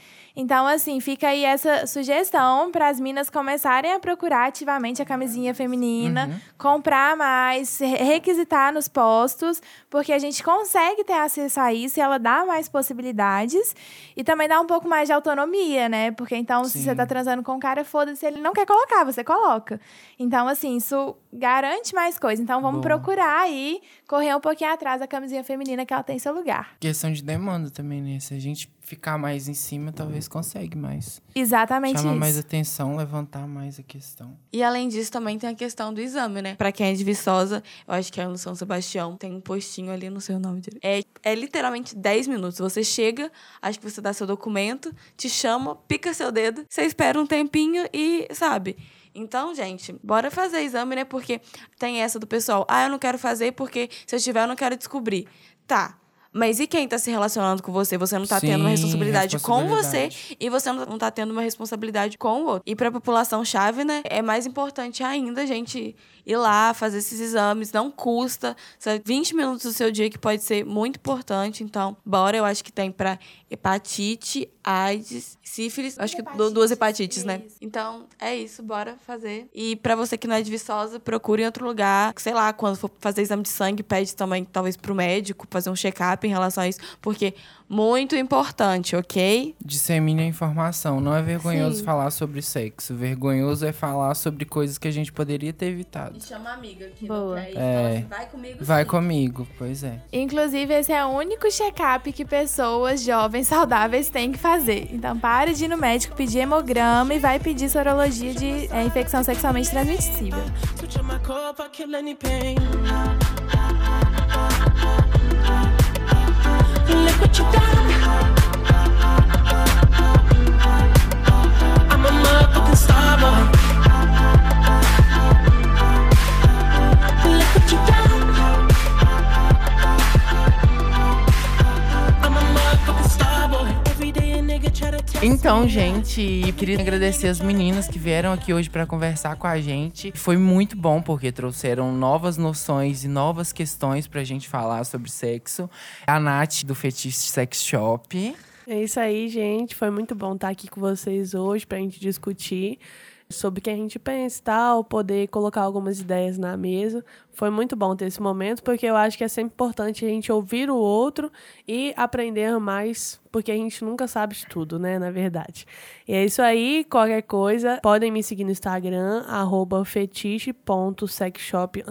Então, assim, fica aí essa sugestão para as minas começarem a procurar ativamente a camisinha feminina, comprar mais, re- requisitar nos postos, porque a gente consegue ter acesso a isso e ela dá mais possibilidades e também dá um pouco mais de autonomia, né? Porque então, se Sim. você tá transando com um cara, foda-se, ele não quer colocar, você coloca. Então, assim, isso garante mais coisa. Então, vamos Boa. procurar aí, correr um pouquinho atrás da camisinha feminina que ela tem seu lugar. Questão de demanda também, né? Se a gente ficar mais em cima, talvez consegue mais. Exatamente Chama isso. mais atenção, levantar mais a questão. E além disso, também tem a questão do exame, né? Pra quem é de Viçosa, eu acho que é no São Sebastião, tem um postinho ali, não sei o nome direito. É, é literalmente 10 minutos. Você chega, acho que você dá seu documento, te chama, pica seu dedo, você espera um tempinho e, sabe? Então, gente, bora fazer exame, né? Porque tem essa do pessoal, ah, eu não quero fazer porque se eu tiver, eu não quero descobrir. Tá. Mas e quem tá se relacionando com você? Você não tá tendo uma Sim, responsabilidade, com você responsabilidade. e você não não tá tendo uma responsabilidade com o outro. E pra população chave, né, é mais importante ainda a gente ir lá, fazer esses exames, não custa. São 20 minutos do seu dia que pode ser muito importante. Então, bora, eu acho que tem pra hepatite, AIDS, sífilis, acho que du- duas hepatites, né? Então, é isso, bora fazer. E pra você que não é de Viçosa, procure em outro lugar. Sei lá, quando for fazer exame de sangue, pede também, talvez, pro médico, fazer um check-up em relação a isso, porque muito importante, ok? Dissemine a informação. Não é vergonhoso Sim. falar sobre sexo. Vergonhoso é falar sobre coisas que a gente poderia ter evitado. chama a amiga que Boa. não quer ir, É. assim, vai comigo Vai sim. comigo, pois é. Inclusive, esse é o único check-up que pessoas jovens saudáveis têm que fazer. Então, pare de ir no médico pedir hemograma e vai pedir sorologia de é, infecção sexualmente transmissível. I'm a motherfucking star boy. Então, gente, queria agradecer as meninas que vieram aqui hoje para conversar com a gente. Foi muito bom porque trouxeram novas noções e novas questões pra gente falar sobre sexo. A Nath do Fetiche Sex Shop. É isso aí, gente. Foi muito bom estar aqui com vocês hoje pra gente discutir sobre o que a gente pensa e tal, poder colocar algumas ideias na mesa. Foi muito bom ter esse momento, porque eu acho que é sempre importante a gente ouvir o outro e aprender mais, porque a gente nunca sabe de tudo, né, na verdade. E é isso aí, qualquer coisa, podem me seguir no Instagram, fetiche.sexshop.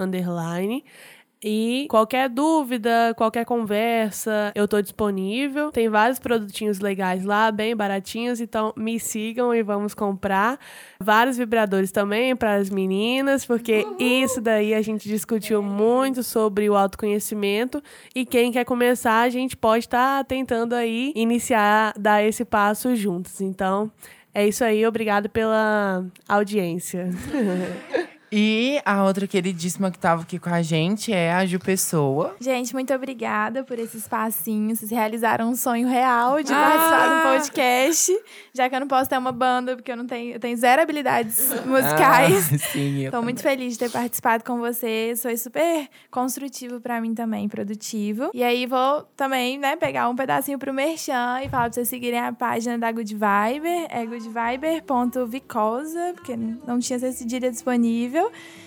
E qualquer dúvida, qualquer conversa, eu tô disponível. Tem vários produtinhos legais lá, bem baratinhos, então me sigam e vamos comprar. Vários vibradores também para as meninas, porque isso daí a gente discutiu muito sobre o autoconhecimento e quem quer começar, a gente pode estar tentando aí iniciar, dar esse passo juntos. Então, é isso aí, obrigado pela audiência. E a outra queridíssima que tava aqui com a gente é a Ju Pessoa. Gente, muito obrigada por esse espacinho. Vocês realizaram um sonho real de participar do podcast. Já que eu não posso ter uma banda, porque eu não tenho, eu tenho zero habilidades musicais. Ah, sim, eu Tô muito feliz de ter participado com vocês. Foi super construtivo pra mim também, produtivo. E aí vou também, né, pegar um pedacinho pro Merchan e falar pra vocês seguirem a página da Good Viber. É goodviber.vicosa, porque não tinha essa cedilha disponível.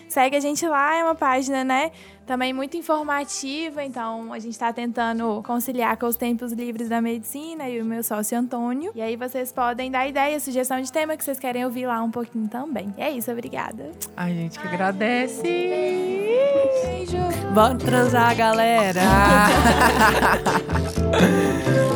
Segue a gente lá, é uma página, né, também muito informativa. Então, a gente tá tentando conciliar com os tempos livres da medicina e o meu sócio Antônio. E aí vocês podem dar ideia, sugestão de tema que vocês querem ouvir lá um pouquinho também. E é isso, obrigada. A gente que agradece. Beijo. Bora transar, galera!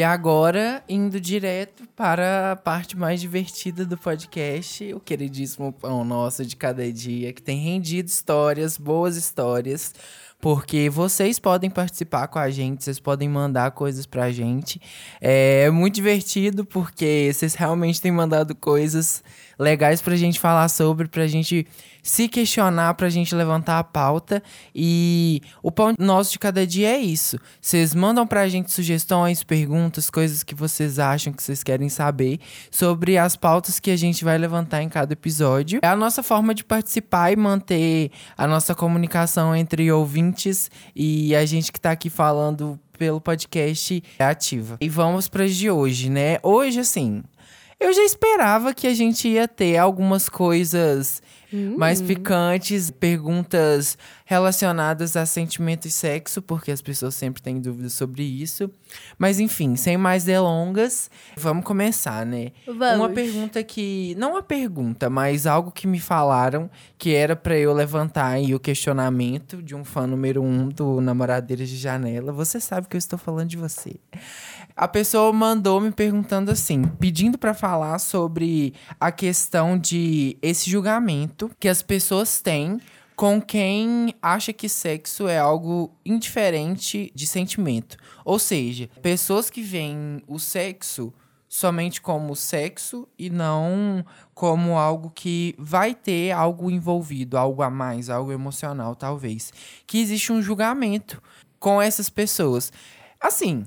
E agora, indo direto para a parte mais divertida do podcast, o queridíssimo pão nosso de cada dia, que tem rendido histórias, boas histórias, porque vocês podem participar com a gente, vocês podem mandar coisas pra gente. É muito divertido, porque vocês realmente têm mandado coisas legais pra gente falar sobre, pra gente se questionar, pra gente levantar a pauta. E o pão nosso de cada dia é isso. Vocês mandam pra gente sugestões, perguntas, coisas que vocês acham que vocês querem saber sobre as pautas que a gente vai levantar em cada episódio. É a nossa forma de participar e manter a nossa comunicação entre ouvintes e a gente que tá aqui falando pelo podcast é ativa. E vamos para as de hoje, né? Hoje, assim, eu já esperava que a gente ia ter algumas coisas mais picantes, perguntas relacionadas a sentimento e sexo, porque as pessoas sempre têm dúvidas sobre isso. Mas enfim, sem mais delongas, vamos começar, né? Vamos. Uma pergunta que. Não uma pergunta, mas algo que me falaram que era pra eu levantar aí o questionamento de um fã número um do Namoradeiras de Janela. Você sabe que eu estou falando de você. A pessoa mandou me perguntando assim, pedindo pra falar sobre a questão de esse julgamento que as pessoas têm com quem acha que sexo é algo indiferente de sentimento. Ou seja, pessoas que veem o sexo somente como sexo e não como algo que vai ter algo envolvido, algo a mais, algo emocional, talvez. Que existe um julgamento com essas pessoas. Assim,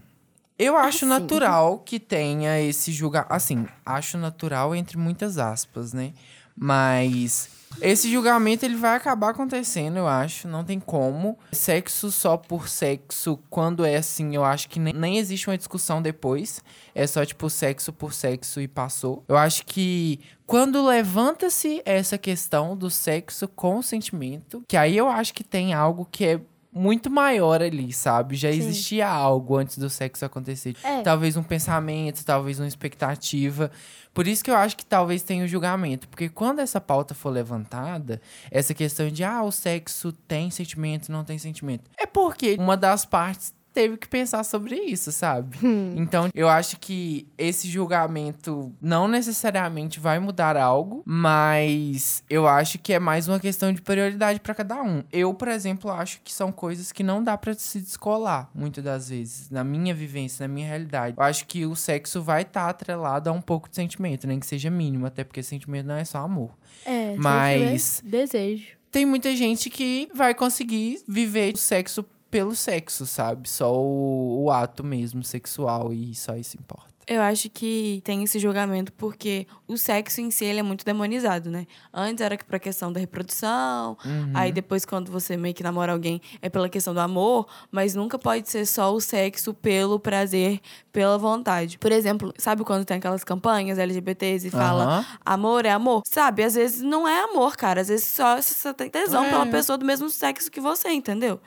eu acho natural que tenha esse julgamento. Assim, acho natural entre muitas aspas, né? Mas esse julgamento ele vai acabar acontecendo, eu acho. Não tem como. Sexo só por sexo, quando é assim, eu acho que nem, nem existe uma discussão depois. É só tipo sexo por sexo e passou. Eu acho que quando levanta-se essa questão do sexo com sentimento, que aí eu acho que tem algo que é muito maior ali, sabe? Já existia algo antes do sexo acontecer. É. Talvez um pensamento, talvez uma expectativa. Por isso que eu acho que talvez tenha o julgamento. Porque quando essa pauta for levantada, essa questão de, ah, o sexo tem sentimento, não tem sentimento. É porque uma das partes teve que pensar sobre isso, sabe? Então, eu acho que esse julgamento não necessariamente vai mudar algo, mas eu acho que é mais uma questão de prioridade para cada um. Eu, por exemplo, acho que são coisas que não dá para se descolar, muitas das vezes, na minha vivência, na minha realidade. Eu acho que o sexo vai estar atrelado a um pouco de sentimento, nem que seja mínimo, até porque sentimento não é só amor. É, Mas- sentimento, desejo. Tem muita gente que vai conseguir viver o sexo pelo sexo, sabe? Só o, o ato mesmo sexual e só isso importa. Eu acho que tem esse julgamento porque o sexo em si ele é muito demonizado, né? Antes era pra questão da reprodução, aí depois quando você meio que namora alguém é pela questão do amor, mas nunca pode ser só o sexo pelo prazer, pela vontade. Por exemplo, sabe quando tem aquelas campanhas LGBTs e fala Aham. amor é amor? Sabe, às vezes não é amor, cara, às vezes só você tem tesão É. pela pessoa do mesmo sexo que você, entendeu?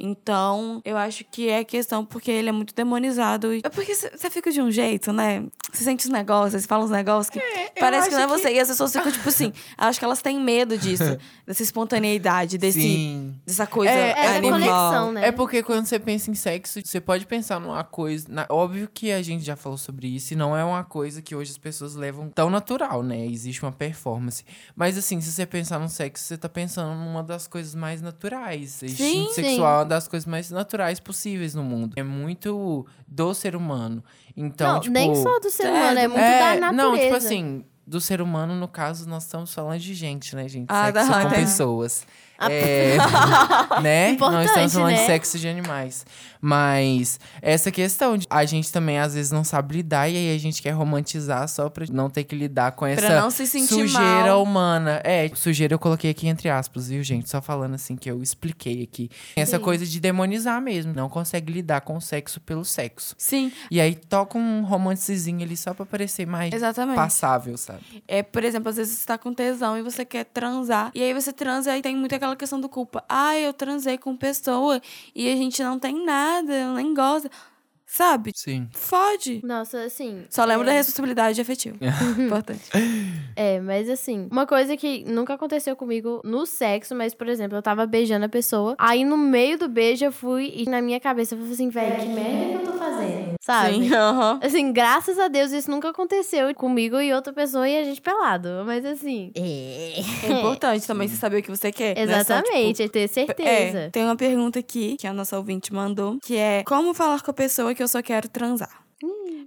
Então, eu acho que é questão porque ele é muito demonizado. É porque você fica de um jeito, né? Você sente os negócios, você fala uns negócios que parece que não é acho você. E as pessoas ficam, tipo assim, acho que elas têm medo disso. dessa espontaneidade, desse, Sim. dessa coisa É, É animal. conexão, né? É porque quando você pensa em sexo, você pode pensar numa coisa. na- Óbvio que a gente já falou sobre isso, e não é uma coisa que hoje as pessoas levam tão natural, né? Existe uma performance. Mas assim, se você pensar no sexo, você tá pensando numa das coisas mais naturais. Sim. sexual é das coisas mais naturais possíveis no mundo. É muito do ser humano. Então, não, tipo. nem só do ser humano, é muito é, da natureza. Não, tipo assim, do ser humano, no caso, nós estamos falando de gente, né, gente? Ah, Sexo tá, com entendi. pessoas. É, né? Não estamos Importante, falando de né? sexo de animais. Mas essa questão de a gente também às vezes não sabe lidar e aí a gente quer romantizar só pra não ter que lidar com essa se sujeira mal. humana. É, sujeira eu coloquei aqui entre aspas, viu, gente? Só falando assim que eu expliquei aqui. Essa Sim. coisa de demonizar mesmo. Não consegue lidar com o sexo pelo sexo. Sim, E aí toca um romancezinho ali só pra parecer mais exatamente. passável, sabe? É, por exemplo, às vezes você tá com tesão e você quer transar. E aí você transa e tem muito aquela questão do culpa. Ah, eu transei com pessoa e a gente não tem nada, eu nem gosta. Sabe? Sim. Fode. Nossa, assim. Só lembra da é, responsabilidade afetiva. Importante. É, mas assim, uma coisa que nunca aconteceu comigo no sexo, mas, por exemplo, eu tava beijando a pessoa, aí no meio do beijo eu fui e na minha cabeça eu falei assim, velho, que merda que eu tô fazendo? Sabe? Sim, aham. Assim, graças a Deus isso nunca aconteceu comigo e outra pessoa e a gente pelado. Mas assim. É importante também você saber o que você quer. não é só, tipo, Exatamente, é ter certeza. É, tem uma pergunta aqui que a nossa ouvinte mandou, que é como falar com a pessoa que eu só quero transar?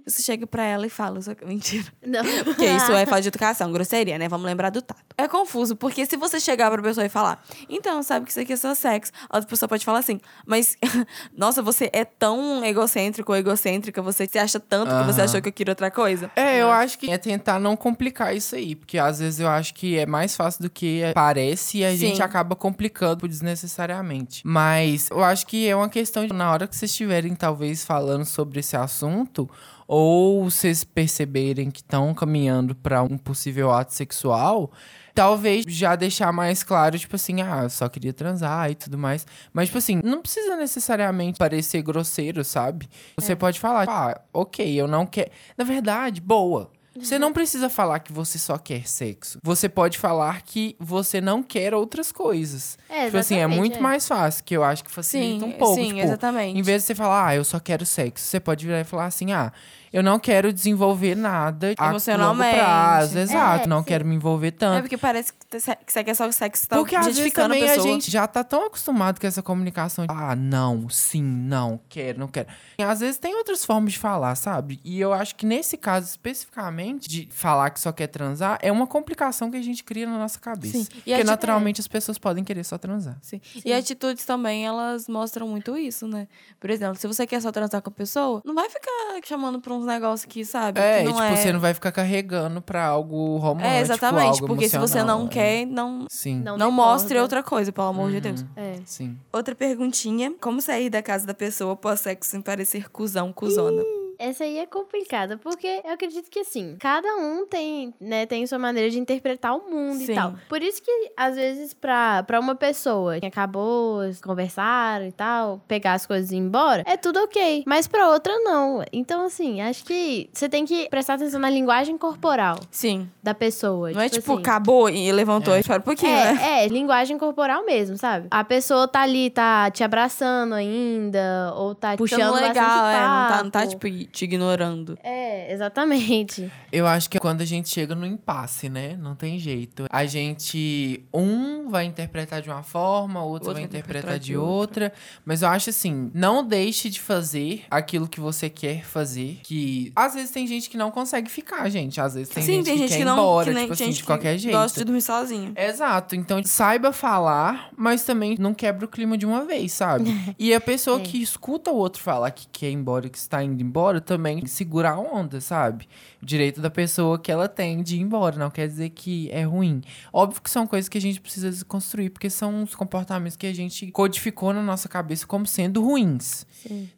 Você chega pra ela e fala, só... mentira. Não. Porque isso é falta de educação, grosseria, né? Vamos lembrar do tato. É confuso, porque se você chegar pra pessoa e falar, então, sabe que isso aqui é só sexo, a outra pessoa pode falar assim, mas, nossa, você é tão egocêntrico ou egocêntrica, você se acha tanto que você achou que eu queria outra coisa. É, eu acho que é tentar não complicar isso aí, porque às vezes eu acho que é mais fácil do que parece e a Sim. gente acaba complicando desnecessariamente. Mas eu acho que é uma questão de, na hora que vocês estiverem talvez falando sobre esse assunto, ou vocês perceberem que estão caminhando para um possível ato sexual, talvez já deixar mais claro, tipo assim, ah, eu só queria transar e tudo mais. Mas, tipo assim, não precisa necessariamente parecer grosseiro, sabe? Você pode falar, ah, ok, eu não quero. Na verdade, boa. Você não precisa falar que você só quer sexo. Você pode falar que você não quer outras coisas. É, tipo assim, é muito é. mais fácil, que eu acho que facilita Sim, um pouco. sim, tipo, exatamente. Em vez de você falar, ah, eu só quero sexo, você pode virar e falar assim, ah, eu não quero desenvolver nada a longo Emocionalmente. prazo. Exato, É, não sim. quero me envolver É tanto. porque parece que você que você quer só sexo, tá Porque às vezes a também a pessoa. gente já tá tão acostumado com essa comunicação. de, Ah, não, sim, não, quero, não quero. E às vezes tem outras formas de falar, sabe? E eu acho que nesse caso especificamente, de falar que só quer transar, é uma complicação que a gente cria na nossa cabeça. Sim. E Porque é naturalmente as pessoas podem querer só transar. Sim. E atitudes também, elas mostram muito isso, né? Por exemplo, se você quer só transar com a pessoa, não vai ficar chamando pra uns negócios que, sabe? É, que e, não tipo, é... você não vai ficar carregando pra algo romântico. É, exatamente. algo Porque se você não é. quer, não, Sim, Não não mostre outra coisa, pelo amor de Deus. É. sim. Outra perguntinha. Como sair da casa da pessoa pós sexo sem parecer cuzão, cuzona? Essa aí é complicada, porque eu acredito que assim, cada um tem, né, tem sua maneira de interpretar o mundo Sim. e tal. Por isso que, às vezes, pra, pra uma pessoa que acabou, conversaram e tal, pegar as coisas e ir embora, é tudo ok. Mas pra outra, não. Então, assim, acho que você tem que prestar atenção na linguagem corporal Sim. da pessoa. Não é tipo, assim, acabou e levantou e espera um pouquinho, né? é, é, linguagem corporal mesmo, sabe? A pessoa tá ali, tá te abraçando ainda, ou tá puxando Ficando bastante legal, é. Não tá, não tá, tipo, te ignorando. É, exatamente. Eu acho que é quando a gente chega no impasse, né? Não tem jeito. A gente, um vai interpretar de uma forma, o outro, Outro vai interpretar de outra. Mas eu acho assim, não deixe de fazer aquilo que você quer fazer. Que às vezes tem gente que não consegue ficar, gente. Às vezes tem Sim, gente tem que gente quer ir não. embora, que nem, tipo assim, gente de que qualquer jeito. Gosta de dormir sozinho. Exato. Então, saiba falar, mas também não quebra o clima de uma vez, sabe? E a pessoa É. que escuta o outro falar que quer ir embora, que está indo embora, embora também. Segurar a onda, sabe? O direito da pessoa que ela tem de ir embora. Não quer dizer que é ruim. Óbvio que são coisas que a gente precisa desconstruir, porque são os comportamentos que a gente codificou na nossa cabeça como sendo ruins.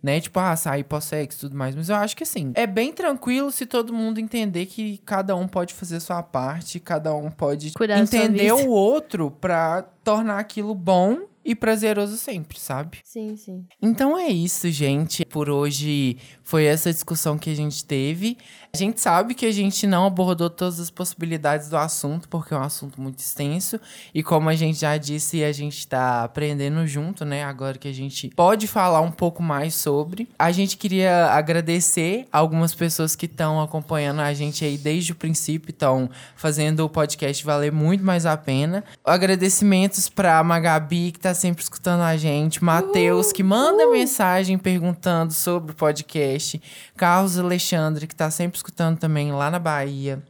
Né? Tipo, ah, sair pós-sexo e tudo mais. Mas eu acho que assim, é bem tranquilo se todo mundo entender que cada um pode fazer a sua parte, cada um pode Cuidar entender o outro pra tornar aquilo bom e prazeroso sempre, sabe? Sim, sim. Então é isso, gente. Por hoje foi essa discussão que a gente teve. A gente sabe que a gente não abordou todas as possibilidades do assunto, porque é um assunto muito extenso. E como a gente já disse, a gente tá aprendendo junto, né? Agora que a gente pode falar um pouco mais sobre. A gente queria agradecer algumas pessoas que estão acompanhando a gente aí desde o princípio, estão fazendo o podcast valer muito mais a pena. Agradecimentos pra Magabi, que tá sempre escutando a gente, Matheus, que manda mensagem perguntando sobre o podcast, Carlos Alexandre, que tá sempre escutando também lá na Bahia.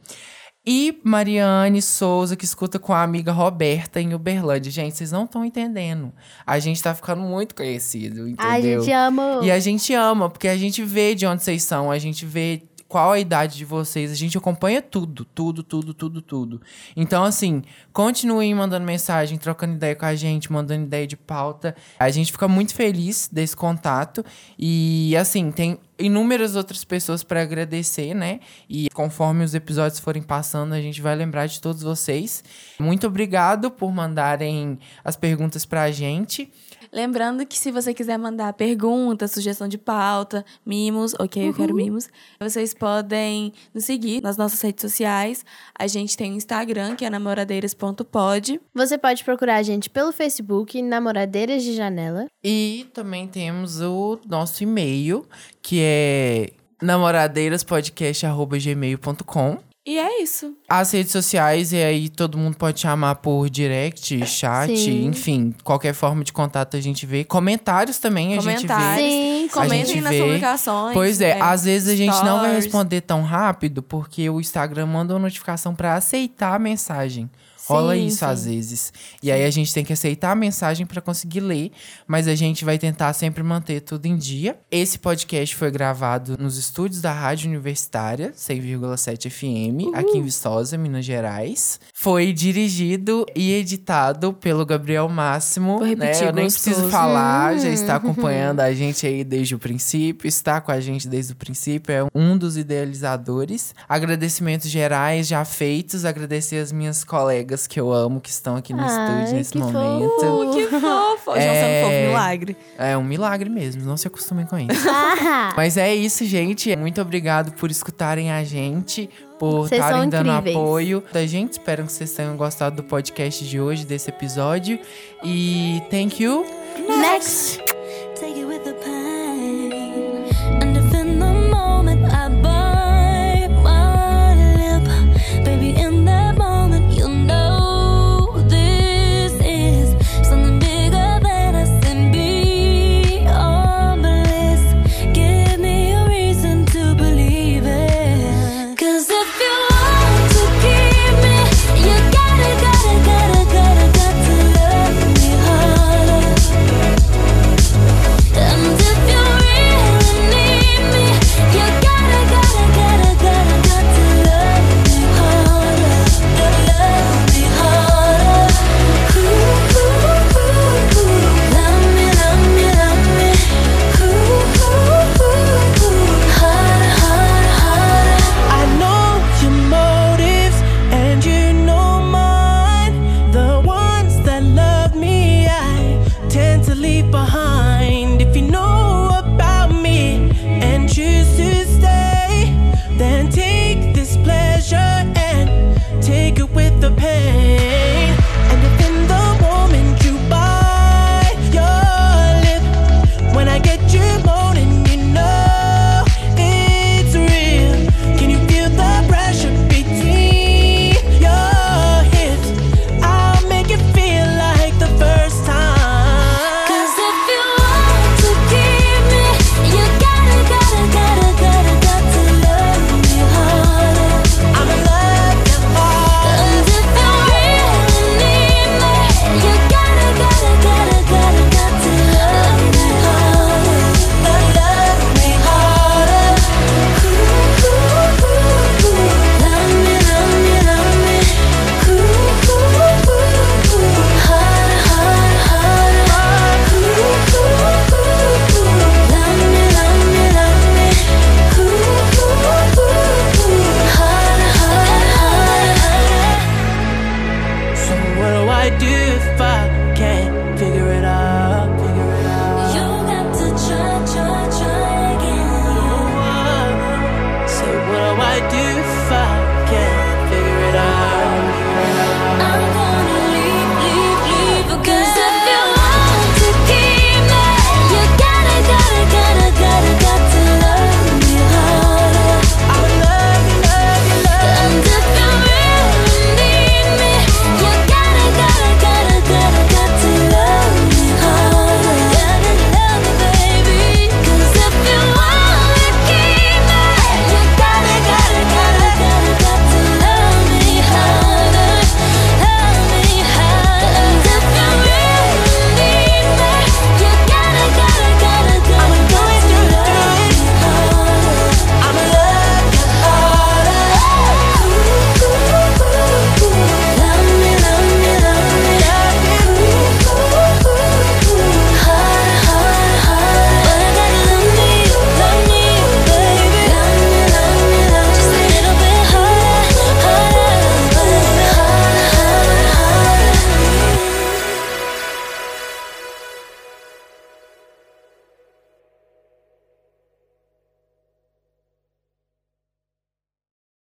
E Mariane Souza, que escuta com a amiga Roberta em Uberlândia. Gente, vocês não estão entendendo. A gente tá ficando muito conhecido, entendeu? A gente ama. E a gente ama, porque a gente vê de onde vocês são, a gente vê qual a idade de vocês, a gente acompanha tudo, tudo, tudo, tudo, tudo. Então, assim, continuem mandando mensagem, trocando ideia com a gente, mandando ideia de pauta. A gente fica muito feliz desse contato. E, assim, tem inúmeras outras pessoas para agradecer, né? E conforme os episódios forem passando, a gente vai lembrar de todos vocês. Muito obrigado por mandarem as perguntas pra gente. Lembrando que se você quiser mandar pergunta, sugestão de pauta, mimos, ok, eu quero mimos, vocês podem nos seguir nas nossas redes sociais. A gente tem o Instagram, que é namoradeiras.pod. Você pode procurar a gente pelo Facebook, Namoradeiras de Janela. E também temos o nosso e-mail, que é namoradeiras.podcast.gmail.com. E é isso. As redes sociais, e aí todo mundo pode chamar por direct, chat, Sim. enfim, qualquer forma de contato a gente vê. Comentários também a gente vê. Comentários. Sim, Comentem nas vê. publicações. Pois é, às vezes a gente não vai stories. responder tão rápido porque o Instagram manda uma notificação pra aceitar a mensagem. Rola Sim, isso sim. às vezes. E aí a gente tem que aceitar a mensagem pra conseguir ler, mas a gente vai tentar sempre manter tudo em dia. Esse podcast foi gravado nos estúdios da Rádio Universitária, 100,7 FM, aqui em Viçosa, Minas Gerais. Foi dirigido e editado pelo Gabriel Máximo. Vou né? repetir, Eu nem gostoso. preciso falar, já está acompanhando a gente aí desde o princípio, está com a gente desde o princípio, é um dos idealizadores. Agradecimentos gerais já feitos, agradecer as minhas colegas que eu amo, que estão aqui no Ai, estúdio nesse que momento. fofo. Que fofo. É um É. sendo fofo, milagre. É um milagre mesmo, não se acostumem com isso. Mas é isso, gente. Muito obrigado por escutarem a gente, por estarem dando apoio da gente. Espero que vocês tenham gostado do podcast de hoje, desse episódio. E thank you. next!